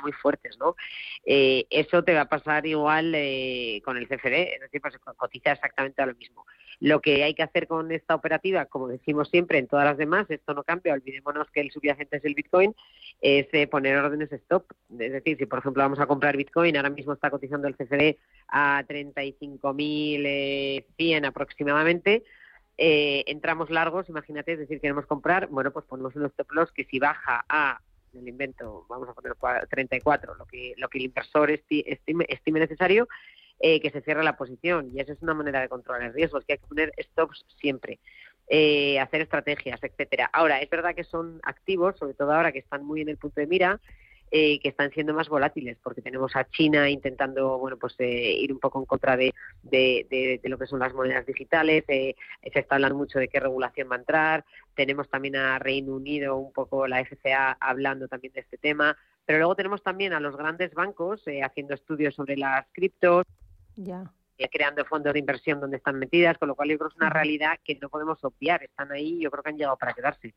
muy fuertes, ¿no? Eh, eso te va a pasar igual eh, con el CFD, es decir, pues cotiza exactamente a lo mismo. Lo que hay que hacer con esta operativa, como decimos siempre en todas las demás, esto no cambia, olvidémonos que el subyacente es el Bitcoin, es eh, poner órdenes stop. Es decir, si por ejemplo vamos a comprar Bitcoin, ahora mismo está cotizando el CFD a 35.100 aproximadamente, eh, entramos largos, imagínate, es decir, queremos comprar, bueno, pues ponemos unos stop loss que si baja a el invento, vamos a poner 34, lo que, lo que el inversor estime, estime necesario, eh, que se cierre la posición. Y esa es una manera de controlar el riesgo, es que hay que poner stops siempre. Eh, hacer estrategias, etcétera. Ahora, es verdad que son activos, sobre todo ahora que están muy en el punto de mira, eh, que están siendo más volátiles, porque tenemos a China intentando, bueno, pues eh, ir un poco en contra de, de, lo que son las monedas digitales. Eh, se está hablando mucho de qué regulación va a entrar. Tenemos también a Reino Unido, un poco la FCA hablando también de este tema. Pero luego tenemos también a los grandes bancos haciendo estudios sobre las criptos. Ya. Eh, creando fondos de inversión donde están metidas, con lo cual yo creo que es una realidad que no podemos obviar. Están ahí, yo creo que han llegado para quedarse.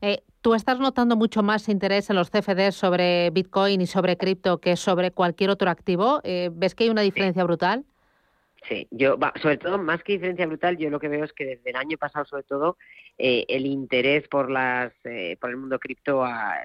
Eh, ¿Tú estás notando mucho más interés en los CFDs sobre Bitcoin y sobre cripto que sobre cualquier otro activo? Eh, ¿Ves que hay una diferencia brutal? Sí, yo, sobre todo, más que diferencia brutal, yo lo que veo es que desde el año pasado, sobre todo, el interés por las por el mundo cripto ha,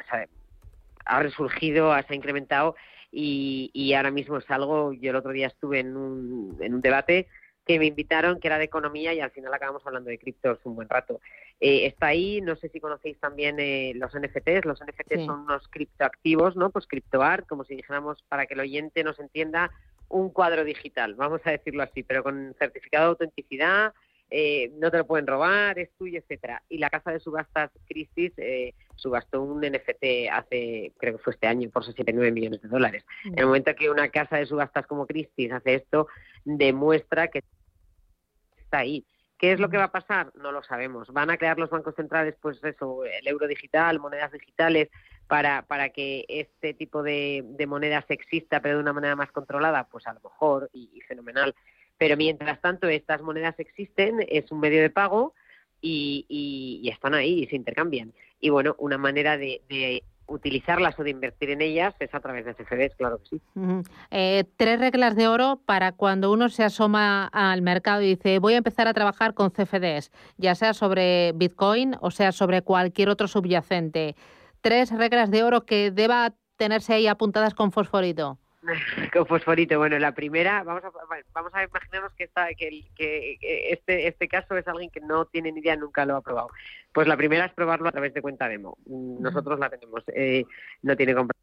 ha resurgido, se ha incrementado y, ahora mismo es algo, yo el otro día estuve en un, en un debate que me invitaron, que era de economía, y al final acabamos hablando de criptos un buen rato. Eh, está ahí, no sé si conocéis también eh, los NFTs. Los NFTs son unos criptoactivos, ¿no? Pues criptoart, como si dijéramos, para que el oyente nos entienda, un cuadro digital, vamos a decirlo así, pero con certificado de autenticidad, eh, no te lo pueden robar, es tuyo, etcétera. Y la casa de subastas Christie's eh, subastó un NFT hace, creo que fue este año, por 69 millones de dólares. Mm. En el momento que una casa de subastas como Christie's hace esto, demuestra que está ahí. ¿Qué es lo que mm. va a pasar? No lo sabemos. ¿Van a crear los bancos centrales, pues eso, el euro digital, monedas digitales, para, para que este tipo de, monedas exista, pero de una manera más controlada? Pues a lo mejor, y fenomenal. Pero mientras tanto, estas monedas existen, es un medio de pago y, están ahí y se intercambian. Y bueno, una manera de, utilizarlas o de invertir en ellas es a través de CFDs, claro que sí. Eh, tres reglas de oro para cuando uno se asoma al mercado y dice voy a empezar a trabajar con CFDs, ya sea sobre Bitcoin o sea sobre cualquier otro subyacente. Tres reglas de oro que deba tenerse ahí apuntadas con fosforito. con fosforito. Bueno, la primera, vamos a, vamos a imaginarnos que, está, que, que este, este caso es alguien que no tiene ni idea, nunca lo ha probado. Pues la primera es probarlo a través de cuenta demo. Nosotros la tenemos. Eh, no tiene compra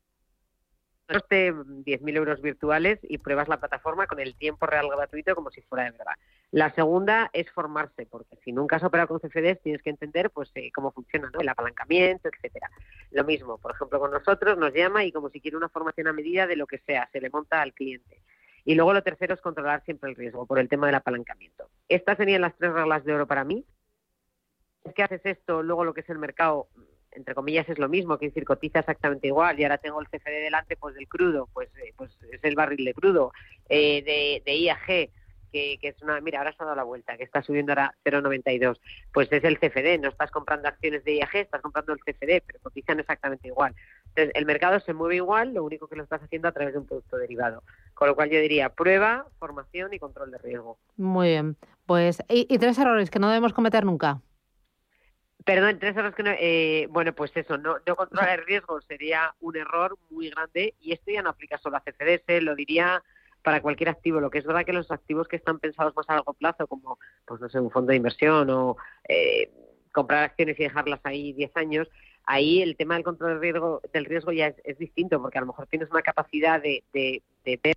coste 10.000 euros virtuales y pruebas la plataforma con el tiempo real gratuito como si fuera de verdad. La segunda es formarse, porque si nunca has operado con CFDs tienes que entender pues eh, cómo funciona el apalancamiento, etcétera. Lo mismo, por ejemplo, con nosotros nos llama y como si quiere una formación a medida de lo que sea, se le monta al cliente. Y luego lo tercero es controlar siempre el riesgo por el tema del apalancamiento. Estas serían las tres reglas de oro para mí. Es que haces esto, luego lo que es el mercado entre comillas es lo mismo, que decir, cotiza exactamente igual y ahora tengo el CFD delante pues del crudo, pues, eh, pues es el barril de crudo, eh, de, IAG, que, que, es una, mira, ahora se ha dado la vuelta, que está subiendo ahora 0,92, pues es el CFD, no estás comprando acciones de IAG, estás comprando el CFD, pero cotizan exactamente igual. Entonces, el mercado se mueve igual, lo único que lo estás haciendo a través de un producto derivado. Con lo cual yo diría prueba, formación y control de riesgo. Muy bien. Pues, y tres errores que no debemos cometer nunca. Perdón, tres horas que no. Eh, bueno, pues eso, no, no controlar el riesgo sería un error muy grande y esto ya no aplica solo a CFDs, lo diría para cualquier activo. Lo que es verdad que los activos que están pensados más a largo plazo, como, pues no sé, un fondo de inversión o eh, comprar acciones y dejarlas ahí 10 años, ahí el tema del control del riesgo, del riesgo ya es, distinto, porque a lo mejor tienes una capacidad de, de, ver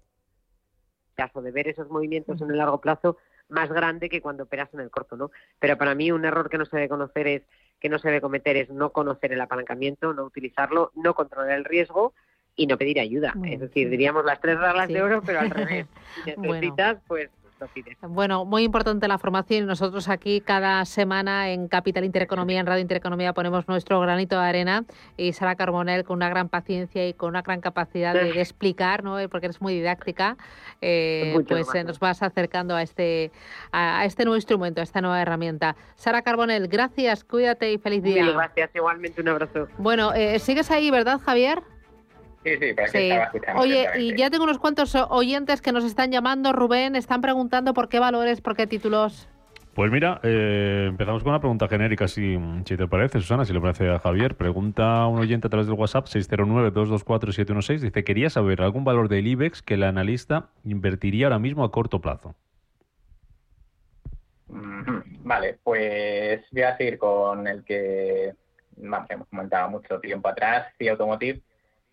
de ver esos movimientos en el largo plazo más grande que cuando operas en el corto, ¿no? Pero para mí un error que no se debe conocer es que no se debe cometer es no conocer el apalancamiento, no utilizarlo, no controlar el riesgo y no pedir ayuda. es decir, diríamos las tres reglas de oro, pero al revés. Si necesitas, pues bueno, muy importante la formación. Nosotros aquí cada semana en Capital Intereconomía, en Radio Intereconomía, ponemos nuestro granito de arena y Sara Carbonell con una gran paciencia y con una gran capacidad de, explicar, ¿no? porque eres muy didáctica, eh, pues eh, nos vas acercando a este, a, este nuevo instrumento, a esta nueva herramienta. Sara Carbonell, gracias, cuídate y feliz día. gracias, igualmente un abrazo. Bueno, eh, sigues ahí, ¿verdad, Javier? Sí, sí, estaba escuchando. Oye, y ya tengo unos cuantos oyentes que nos están llamando, Rubén, están preguntando por qué valores, por qué títulos. Pues mira, eh, empezamos con una pregunta genérica, si, si te parece, Susana, si le parece a Javier. Pregunta un oyente a través del WhatsApp 609-224-716. Dice, quería saber algún valor del IBEX que el analista invertiría ahora mismo a corto plazo. Vale, pues voy a seguir con el que vamos, hemos comentado mucho tiempo atrás, FI Automotive,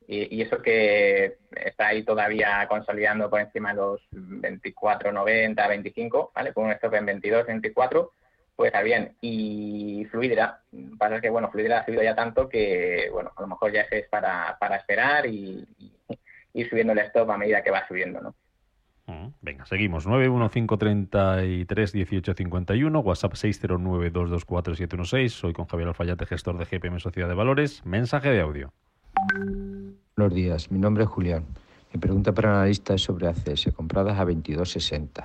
y, y, eso que está ahí todavía consolidando por encima de los 24, 90, 25, ¿vale? Con un stop en 22, 24, pues está bien. Y Fluidra, pasa que, bueno, Fluidra ha subido ya tanto que, bueno, a lo mejor ya es para, para esperar y, y ir subiendo el stop a medida que va subiendo, ¿no? Venga, seguimos. 915331851, WhatsApp 609224716. Soy con Javier Alfayate, gestor de GPM Sociedad de Valores. Mensaje de audio. Buenos días, mi nombre es Julián. Mi pregunta para el analista es sobre ACS, compradas a 22.60.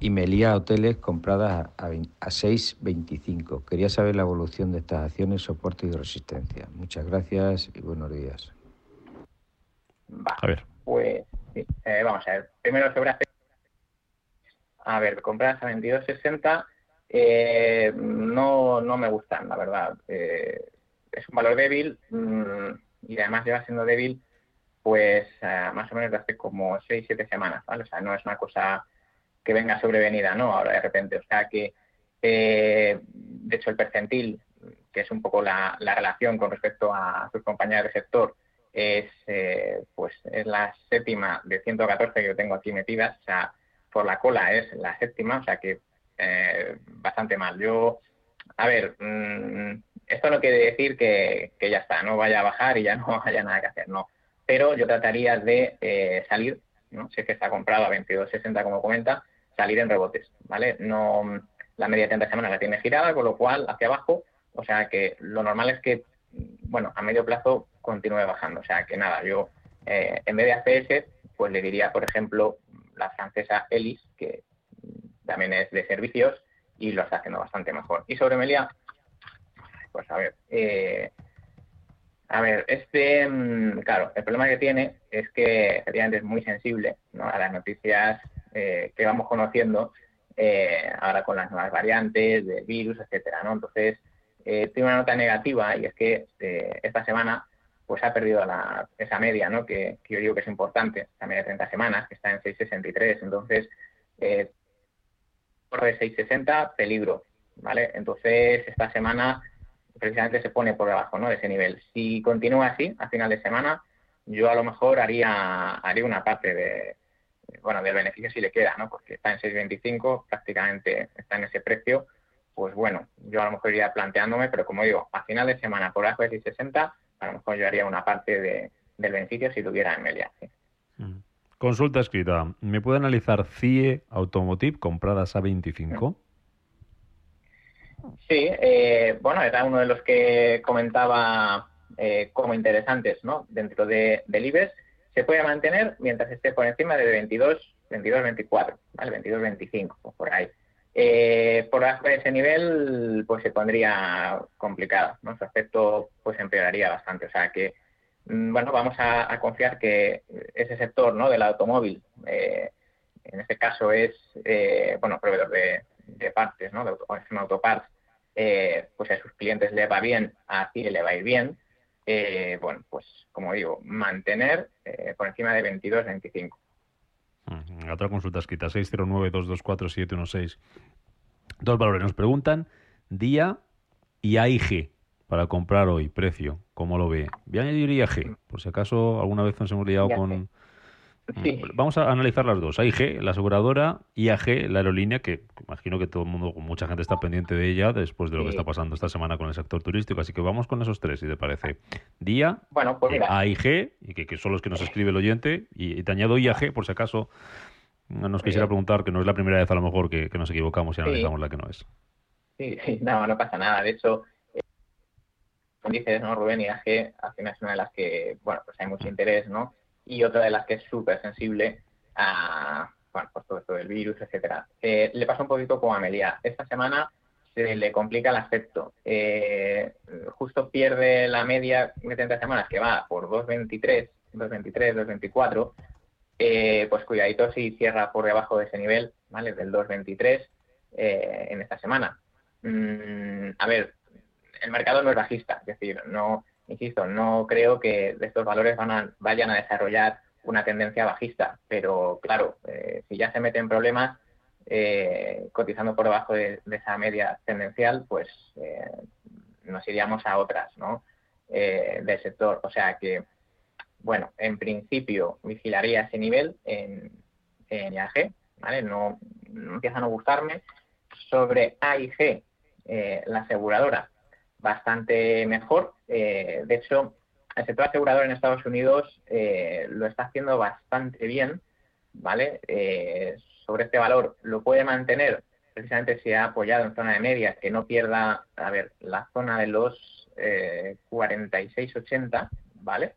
Y Melía Hoteles, compradas a, a 6.25. Quería saber la evolución de estas acciones, soporte y resistencia. Muchas gracias y buenos días. Va. Pues sí, eh, vamos a ver. Primero sobre ACS. A ver, compradas a 22.60 eh, no, no me gustan, la verdad. Eh, es un valor débil mmm, y además lleva siendo débil pues uh, más o menos desde hace como 6, 7 semanas, ¿vale? O sea, no es una cosa que venga sobrevenida, ¿no? Ahora de repente, o sea que eh, de hecho el percentil, que es un poco la, la, relación con respecto a sus compañeros de sector, es eh, pues es la séptima de 114 que yo tengo aquí metidas, o sea, por la cola es la séptima, o sea que eh, bastante mal. Yo, a ver, mmm, esto no quiere decir que, ya está, no vaya a bajar y ya no haya nada que hacer, no. Pero yo trataría de eh, salir, ¿no? sé que está comprado a 22.60 como comenta, salir en rebotes, ¿vale? No, la media de 30 semanas la tiene girada, con lo cual hacia abajo, o sea que lo normal es que, bueno, a medio plazo continúe bajando, o sea que nada, yo eh, en vez de ACS, pues le diría, por ejemplo, la francesa Elis, que también es de servicios y lo está haciendo bastante mejor. Y sobre Melia, pues a ver, eh, a ver, este, claro, el problema que tiene es que efectivamente es muy sensible ¿no? a las noticias eh, que vamos conociendo eh, ahora con las nuevas variantes del virus, etcétera, ¿no? Entonces, eh, tiene una nota negativa y es que esta semana pues ha perdido la, esa media, ¿no? Que, que, yo digo que es importante, la media de 30 semanas, que está en 6,63. Entonces, eh, por de 6,60, peligro, ¿vale? Entonces, esta semana precisamente se pone por debajo ¿no? de ese nivel. Si continúa así, a final de semana, yo a lo mejor haría, haría una parte de, bueno, del beneficio si le queda, ¿no? Porque está en 6.25, prácticamente está en ese precio. Pues bueno, yo a lo mejor iría planteándome, pero como digo, a final de semana por debajo de 6.60, a lo mejor yo haría una parte de, del beneficio si tuviera en media. ¿sí? Mm. Consulta escrita. ¿Me puede analizar CIE Automotive compradas a 25? Sí, eh, bueno, era uno de los que comentaba eh, como interesantes ¿no? dentro de, del IBEX. Se puede mantener mientras esté por encima de 22, 22, 24, ¿vale? 22, 25, por ahí. Eh, por debajo de ese nivel, pues se pondría complicado, ¿no? Su aspecto, pues empeoraría bastante. O sea que, bueno, vamos a, confiar que ese sector, ¿no? Del automóvil, eh, en este caso es, eh, bueno, proveedor de, partes, ¿no? De auto, es un autoparts, eh, pues a sus clientes le va bien, a ti le va a ir bien, eh, bueno, pues como digo, mantener eh, por encima de 22, 25. Mm, otra consulta escrita, 609-224-716. Dos valores. Nos preguntan día y AIG para comprar hoy, precio. ¿Cómo lo ve? Voy a añadir IAG, por si acaso alguna vez nos hemos liado con... Sí. Vamos a analizar las dos. AIG, la aseguradora, IAG, la aerolínea, que imagino que todo el mundo, mucha gente está pendiente de ella después de lo sí. que está pasando esta semana con el sector turístico. Así que vamos con esos tres, si te parece. Día, bueno, pues mira. AIG, y que, que, son los que nos escribe el oyente, y, y te añado IAG, por si acaso nos quisiera preguntar, que no es la primera vez a lo mejor que, que nos equivocamos y analizamos sí. la que no es. Sí, sí, no, no pasa nada. De hecho, eh, dices, ¿no, Rubén? IAG al final es una de las que, bueno, pues hay mucho interés, ¿no? Y otra de las que es súper sensible a bueno, pues todo esto del virus, etcétera. Eh, le pasa un poquito como a Melia. Esta semana se le complica el aspecto. Eh, justo pierde la media de 30 semanas que va por 2.23, 2.23, 2.24. Eh, pues cuidadito si cierra por debajo de ese nivel, ¿vale? Del 2.23 eh, en esta semana. Mm, a ver, el mercado no es bajista, es decir, no insisto, no creo que estos valores van a, vayan a desarrollar una tendencia bajista, pero claro, eh, si ya se meten problemas, eh, cotizando por debajo de, esa media tendencial, pues eh, nos iríamos a otras ¿no? Eh, del sector. O sea que, bueno, en principio vigilaría ese nivel en, en IAG, ¿vale? No, empieza a no gustarme. Sobre AIG, la aseguradora, bastante mejor. de hecho, el sector asegurador en Estados Unidos lo está haciendo bastante bien, ¿vale? sobre este valor lo puede mantener precisamente si ha apoyado en zona de media, que no pierda, a ver, la zona de los eh, 46,80, ¿vale?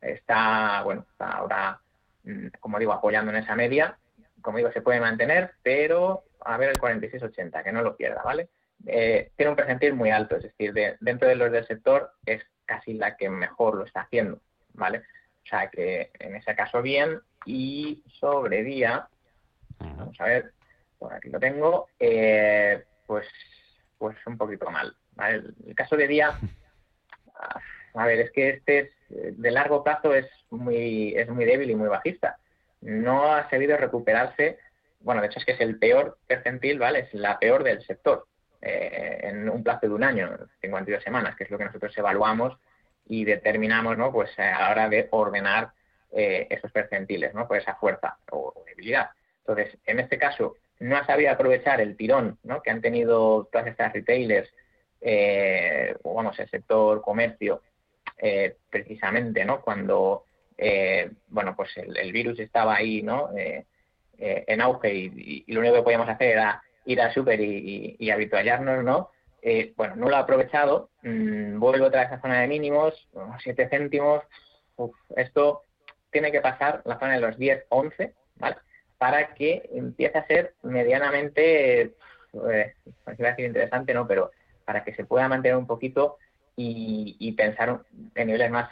Está, bueno, está ahora, mm, como digo, apoyando en esa media. Como digo, se puede mantener, pero a ver el 46,80, que no lo pierda, ¿vale? Eh, tiene un percentil muy alto, es decir, dentro de los del sector es casi la que mejor lo está haciendo, ¿vale? O sea que en ese caso bien y sobre día, Vamos a ver, por aquí lo tengo. Eh, pues, pues un poquito mal. El, caso de día, a ver, es que este es, de largo plazo es muy, es muy débil y muy bajista. No ha sabido recuperarse. Bueno, de hecho es que es el peor percentil, ¿vale? Es la peor del sector. Eh, en un plazo de un año, 52 semanas, que es lo que nosotros evaluamos y determinamos, ¿no? Pues a la hora de ordenar eh, esos percentiles, ¿no? Por esa fuerza o debilidad. Entonces, en este caso, no ha sabido aprovechar el tirón que han tenido todas estas retailers, eh, o vamos, el sector comercio, eh, precisamente, ¿no? Cuando, eh, bueno, pues el, virus estaba ahí, ¿no? en auge y, lo único que podíamos hacer era ir al súper y, y, habituallarnos, ¿no? bueno, no lo ha aprovechado, mm, vuelve otra vez a zona de mínimos, 7 céntimos, esto tiene que pasar la zona de los 10, 11, ¿vale? para que empiece a ser medianamente, eh, no decir interesante, ¿no? Pero para que se pueda mantener un poquito y, pensar en niveles más,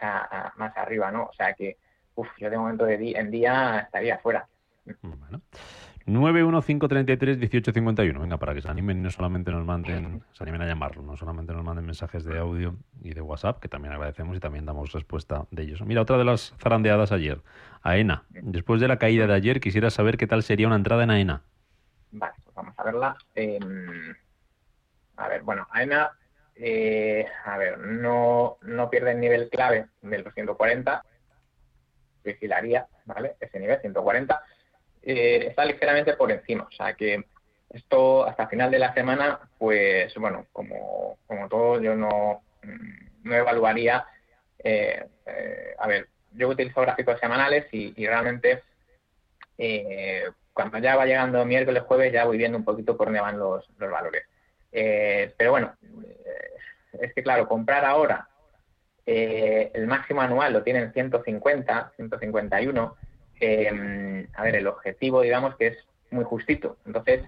más arriba, ¿no? O sea que, uff, yo de momento de en día estaría fuera. Bueno. 915331851. Venga, para que se animen y no solamente nos manden, se animen a llamarlo, no solamente nos manden mensajes de audio y de WhatsApp, que también agradecemos y también damos respuesta de ellos. Mira, otra de las zarandeadas ayer, AENA. Después de la caída de ayer, quisiera saber qué tal sería una entrada en AENA. Vale, pues vamos a verla. Em, a ver, bueno, AENA, eh, a ver, no, no pierde el nivel clave del 240, vigilaría, ¿vale? Ese nivel, 140 eh, está ligeramente por encima. O sea que esto hasta final de la semana, pues bueno, como, como todo, yo no, mm, no evaluaría. Eh, eh, a ver, yo utilizo gráficos semanales y, realmente cuando ya va llegando miércoles, jueves, ya voy viendo un poquito por dónde van los, los valores. pero bueno, es que claro, comprar ahora el máximo anual lo tienen 150, 151 eh, a ver, el objetivo, digamos, que es muy justito. Entonces,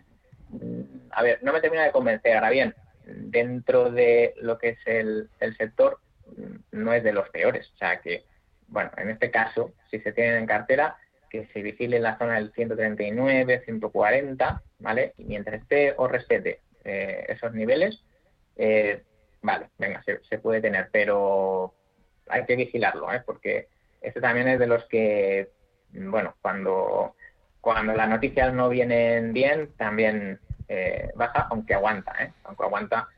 mm, a ver, no me termina de convencer. Ahora bien, dentro de lo que es el, sector, mm, no es de los peores. O sea que, bueno, en este caso, si se tienen en cartera, que se vigile la zona del 139, 140, ¿vale? Y mientras esté o respete eh, esos niveles, eh, vale, venga, se, se, puede tener, pero hay que vigilarlo, ¿eh? Porque este también es de los que bueno, cuando, cuando las noticias no vienen bien, también eh, baja, aunque aguanta, ¿eh? aunque aguanta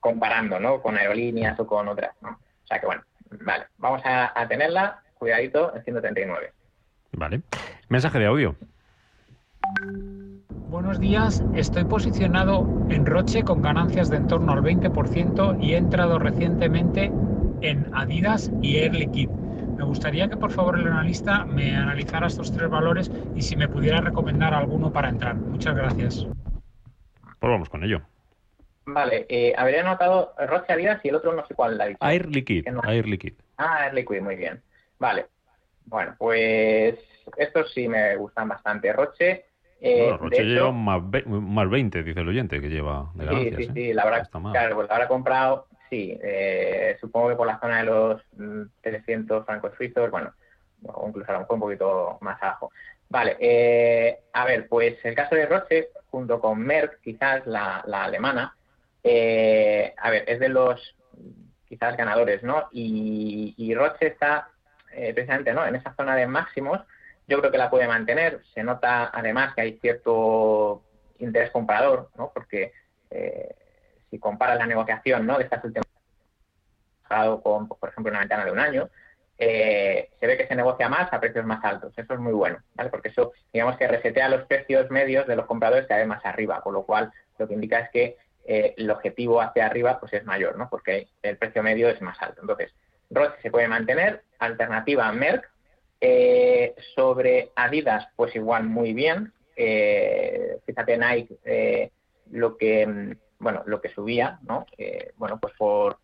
comparando, ¿no? Con aerolíneas o con otras, ¿no? O sea que bueno, vale, vamos a, tenerla, cuidadito, en 139. Vale. Mensaje de audio. Buenos días, estoy posicionado en Roche con ganancias de en torno al 20% y he entrado recientemente en Adidas y Air Liquide. Me gustaría que por favor el analista me analizara estos tres valores y si me pudiera recomendar alguno para entrar. Muchas gracias. Pues vamos con ello. Vale, eh, habría anotado Roche Adidas y el otro no sé cuál la dicho. Air Liquid. Air Liquid. Ah, Air Liquid, muy bien. Vale. Bueno, pues estos sí me gustan bastante. Roche. Eh, Roche lleva más, más 20, dice el oyente, que lleva de ganancias. Sí, sí, sí. La habrá, claro, pues habrá comprado sí, eh, supongo que por la zona de los 300 mm, francos suizos, bueno, o incluso a lo mejor un poquito más abajo. Vale, eh, a ver, pues el caso de Roche, junto con Merck, quizás la, alemana, eh, a ver, es de los quizás ganadores, ¿no? Y, y Roche está precisamente ¿no? en esa zona de máximos, yo creo que la puede mantener. Se nota además que hay cierto interés comprador, ¿no? Porque si comparas la negociación, ¿no? De estas últimas con, por ejemplo, una ventana de un año, eh, se ve que se negocia más a precios más altos. Eso es muy bueno, ¿vale? Porque eso, digamos que resetea los precios medios de los compradores cada vez más arriba, con lo cual lo que indica es que eh, el objetivo hacia arriba pues es mayor, ¿no? Porque el precio medio es más alto. Entonces, Roche se puede mantener, alternativa Merck, eh, sobre Adidas, pues igual muy bien. fíjate Nike, lo que mm, bueno, lo que subía, ¿no? bueno, pues por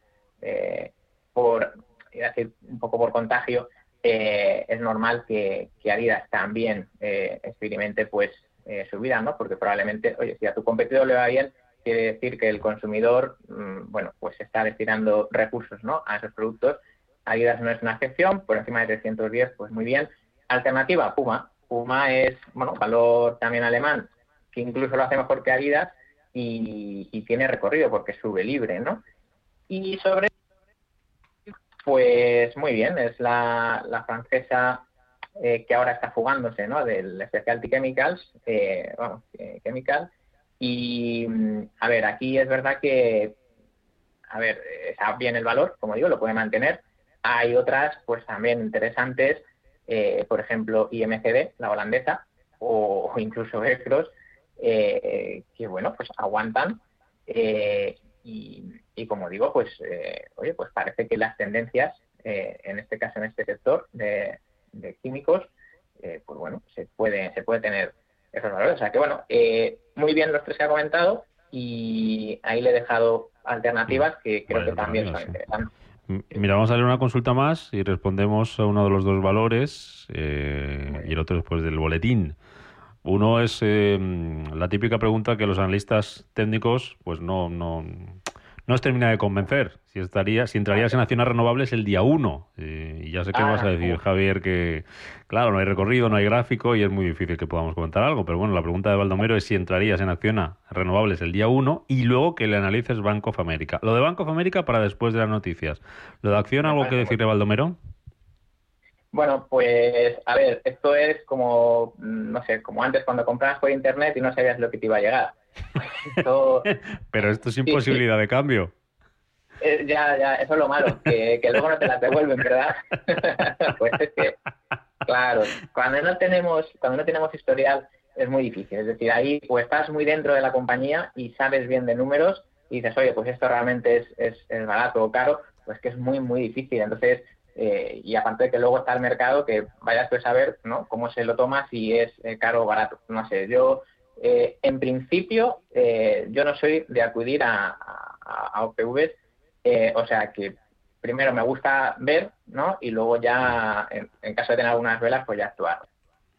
por decir, un poco por contagio, eh, es normal que, Adidas también eh, experimente pues eh, subida, ¿no? Porque probablemente, oye, si a tu competidor le va bien, quiere decir que el consumidor, mm, bueno, pues está destinando recursos, ¿no? A esos productos. Adidas no es una excepción, por encima de 310, pues muy bien. Alternativa, Puma. Puma es, bueno, valor también alemán, que incluso lo hace mejor que Adidas y, tiene recorrido porque sube libre, ¿no? Y sobre pues muy bien, es la, francesa eh, que ahora está fugándose, ¿no? Del Specialty Chemicals, eh, eh, Chemical. Y, mm, a ver, aquí es verdad que, a ver, está bien el valor, como digo, lo puede mantener. Hay otras, pues también interesantes, por ejemplo, IMCD, la holandesa, o, incluso ECROS, que, bueno, pues aguantan. y y como digo, pues, eh, oye, pues parece que las tendencias, eh, en este caso, en este sector de, químicos, eh, pues bueno, se puede, se puede tener esos valores. O sea que bueno, muy bien los tres que ha comentado y ahí le he dejado alternativas que creo que también son interesantes. Mira, vamos a leer una consulta más y respondemos a uno de los dos valores y el otro después del boletín. Uno es la típica pregunta que los analistas técnicos pues no, no, no os termina de convencer. Si estaría, si entrarías en acciones renovables el día 1. Eh, y ya sé que vas a ah, decir, Javier, que claro, no hay recorrido, no hay gráfico y es muy difícil que podamos comentar algo. Pero bueno, la pregunta de Baldomero es si entrarías en acciones renovables el día 1 y luego que le analices Bank of America. Lo de Bank of America para después de las noticias. ¿Lo de acción algo que decirle, Baldomero? Bueno, pues a ver, esto es como, no sé, como antes cuando comprabas por internet y no sabías lo que te iba a llegar. Pero esto es imposibilidad de cambio. Eh, ya, ya, eso es lo malo, que, luego no te las devuelven, ¿verdad? pues es que, claro, cuando no tenemos, cuando no tenemos historial es muy difícil. Es decir, ahí pues estás muy dentro de la compañía y sabes bien de números y dices, oye, pues esto realmente es, es, es barato o caro, pues que es muy, muy difícil. Entonces, eh, y aparte de que luego está el mercado que vayas tú a saber ¿no? cómo se lo toma, si es eh, caro o barato. No sé, yo eh, en principio yo no soy de acudir a, a, OPVs, o sea que primero me gusta ver ¿no? y luego ya en, caso de tener algunas velas pues ya actuar.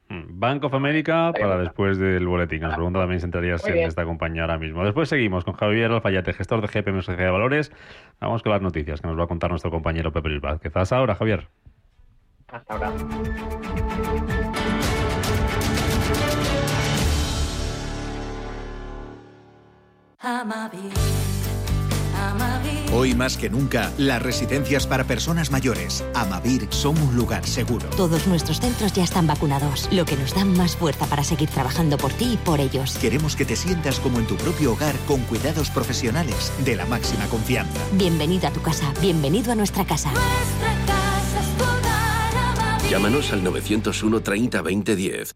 Mm, Bank of America para después del boletín. Nos pregunta también si entrarías en esta compañía ahora mismo. Después seguimos con Javier Alfayate, gestor de GPM Sociedad de Valores. Vamos con las noticias que nos va a contar nuestro compañero Pepe Luis Vázquez. Hasta ahora, Javier. Hasta ahora. Hoy más que nunca, las residencias para personas mayores, Amavir, son un lugar seguro. Todos nuestros centros ya están vacunados, lo que nos da más fuerza para seguir trabajando por ti y por ellos. Queremos que te sientas como en tu propio hogar con cuidados profesionales de la máxima confianza. Bienvenido a tu casa, bienvenido a nuestra casa. Nuestra casa es Llámanos al 901 30 20 10.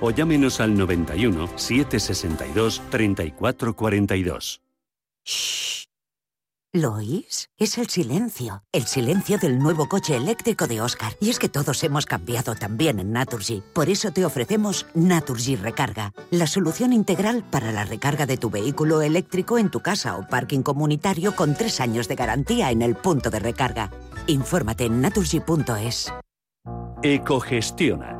o llámenos al 91 762 3442. Shh. ¿Lo oís? Es el silencio. El silencio del nuevo coche eléctrico de Oscar. Y es que todos hemos cambiado también en Naturgy. Por eso te ofrecemos Naturgy Recarga, la solución integral para la recarga de tu vehículo eléctrico en tu casa o parking comunitario con tres años de garantía en el punto de recarga. Infórmate en naturgy.es. Ecogestiona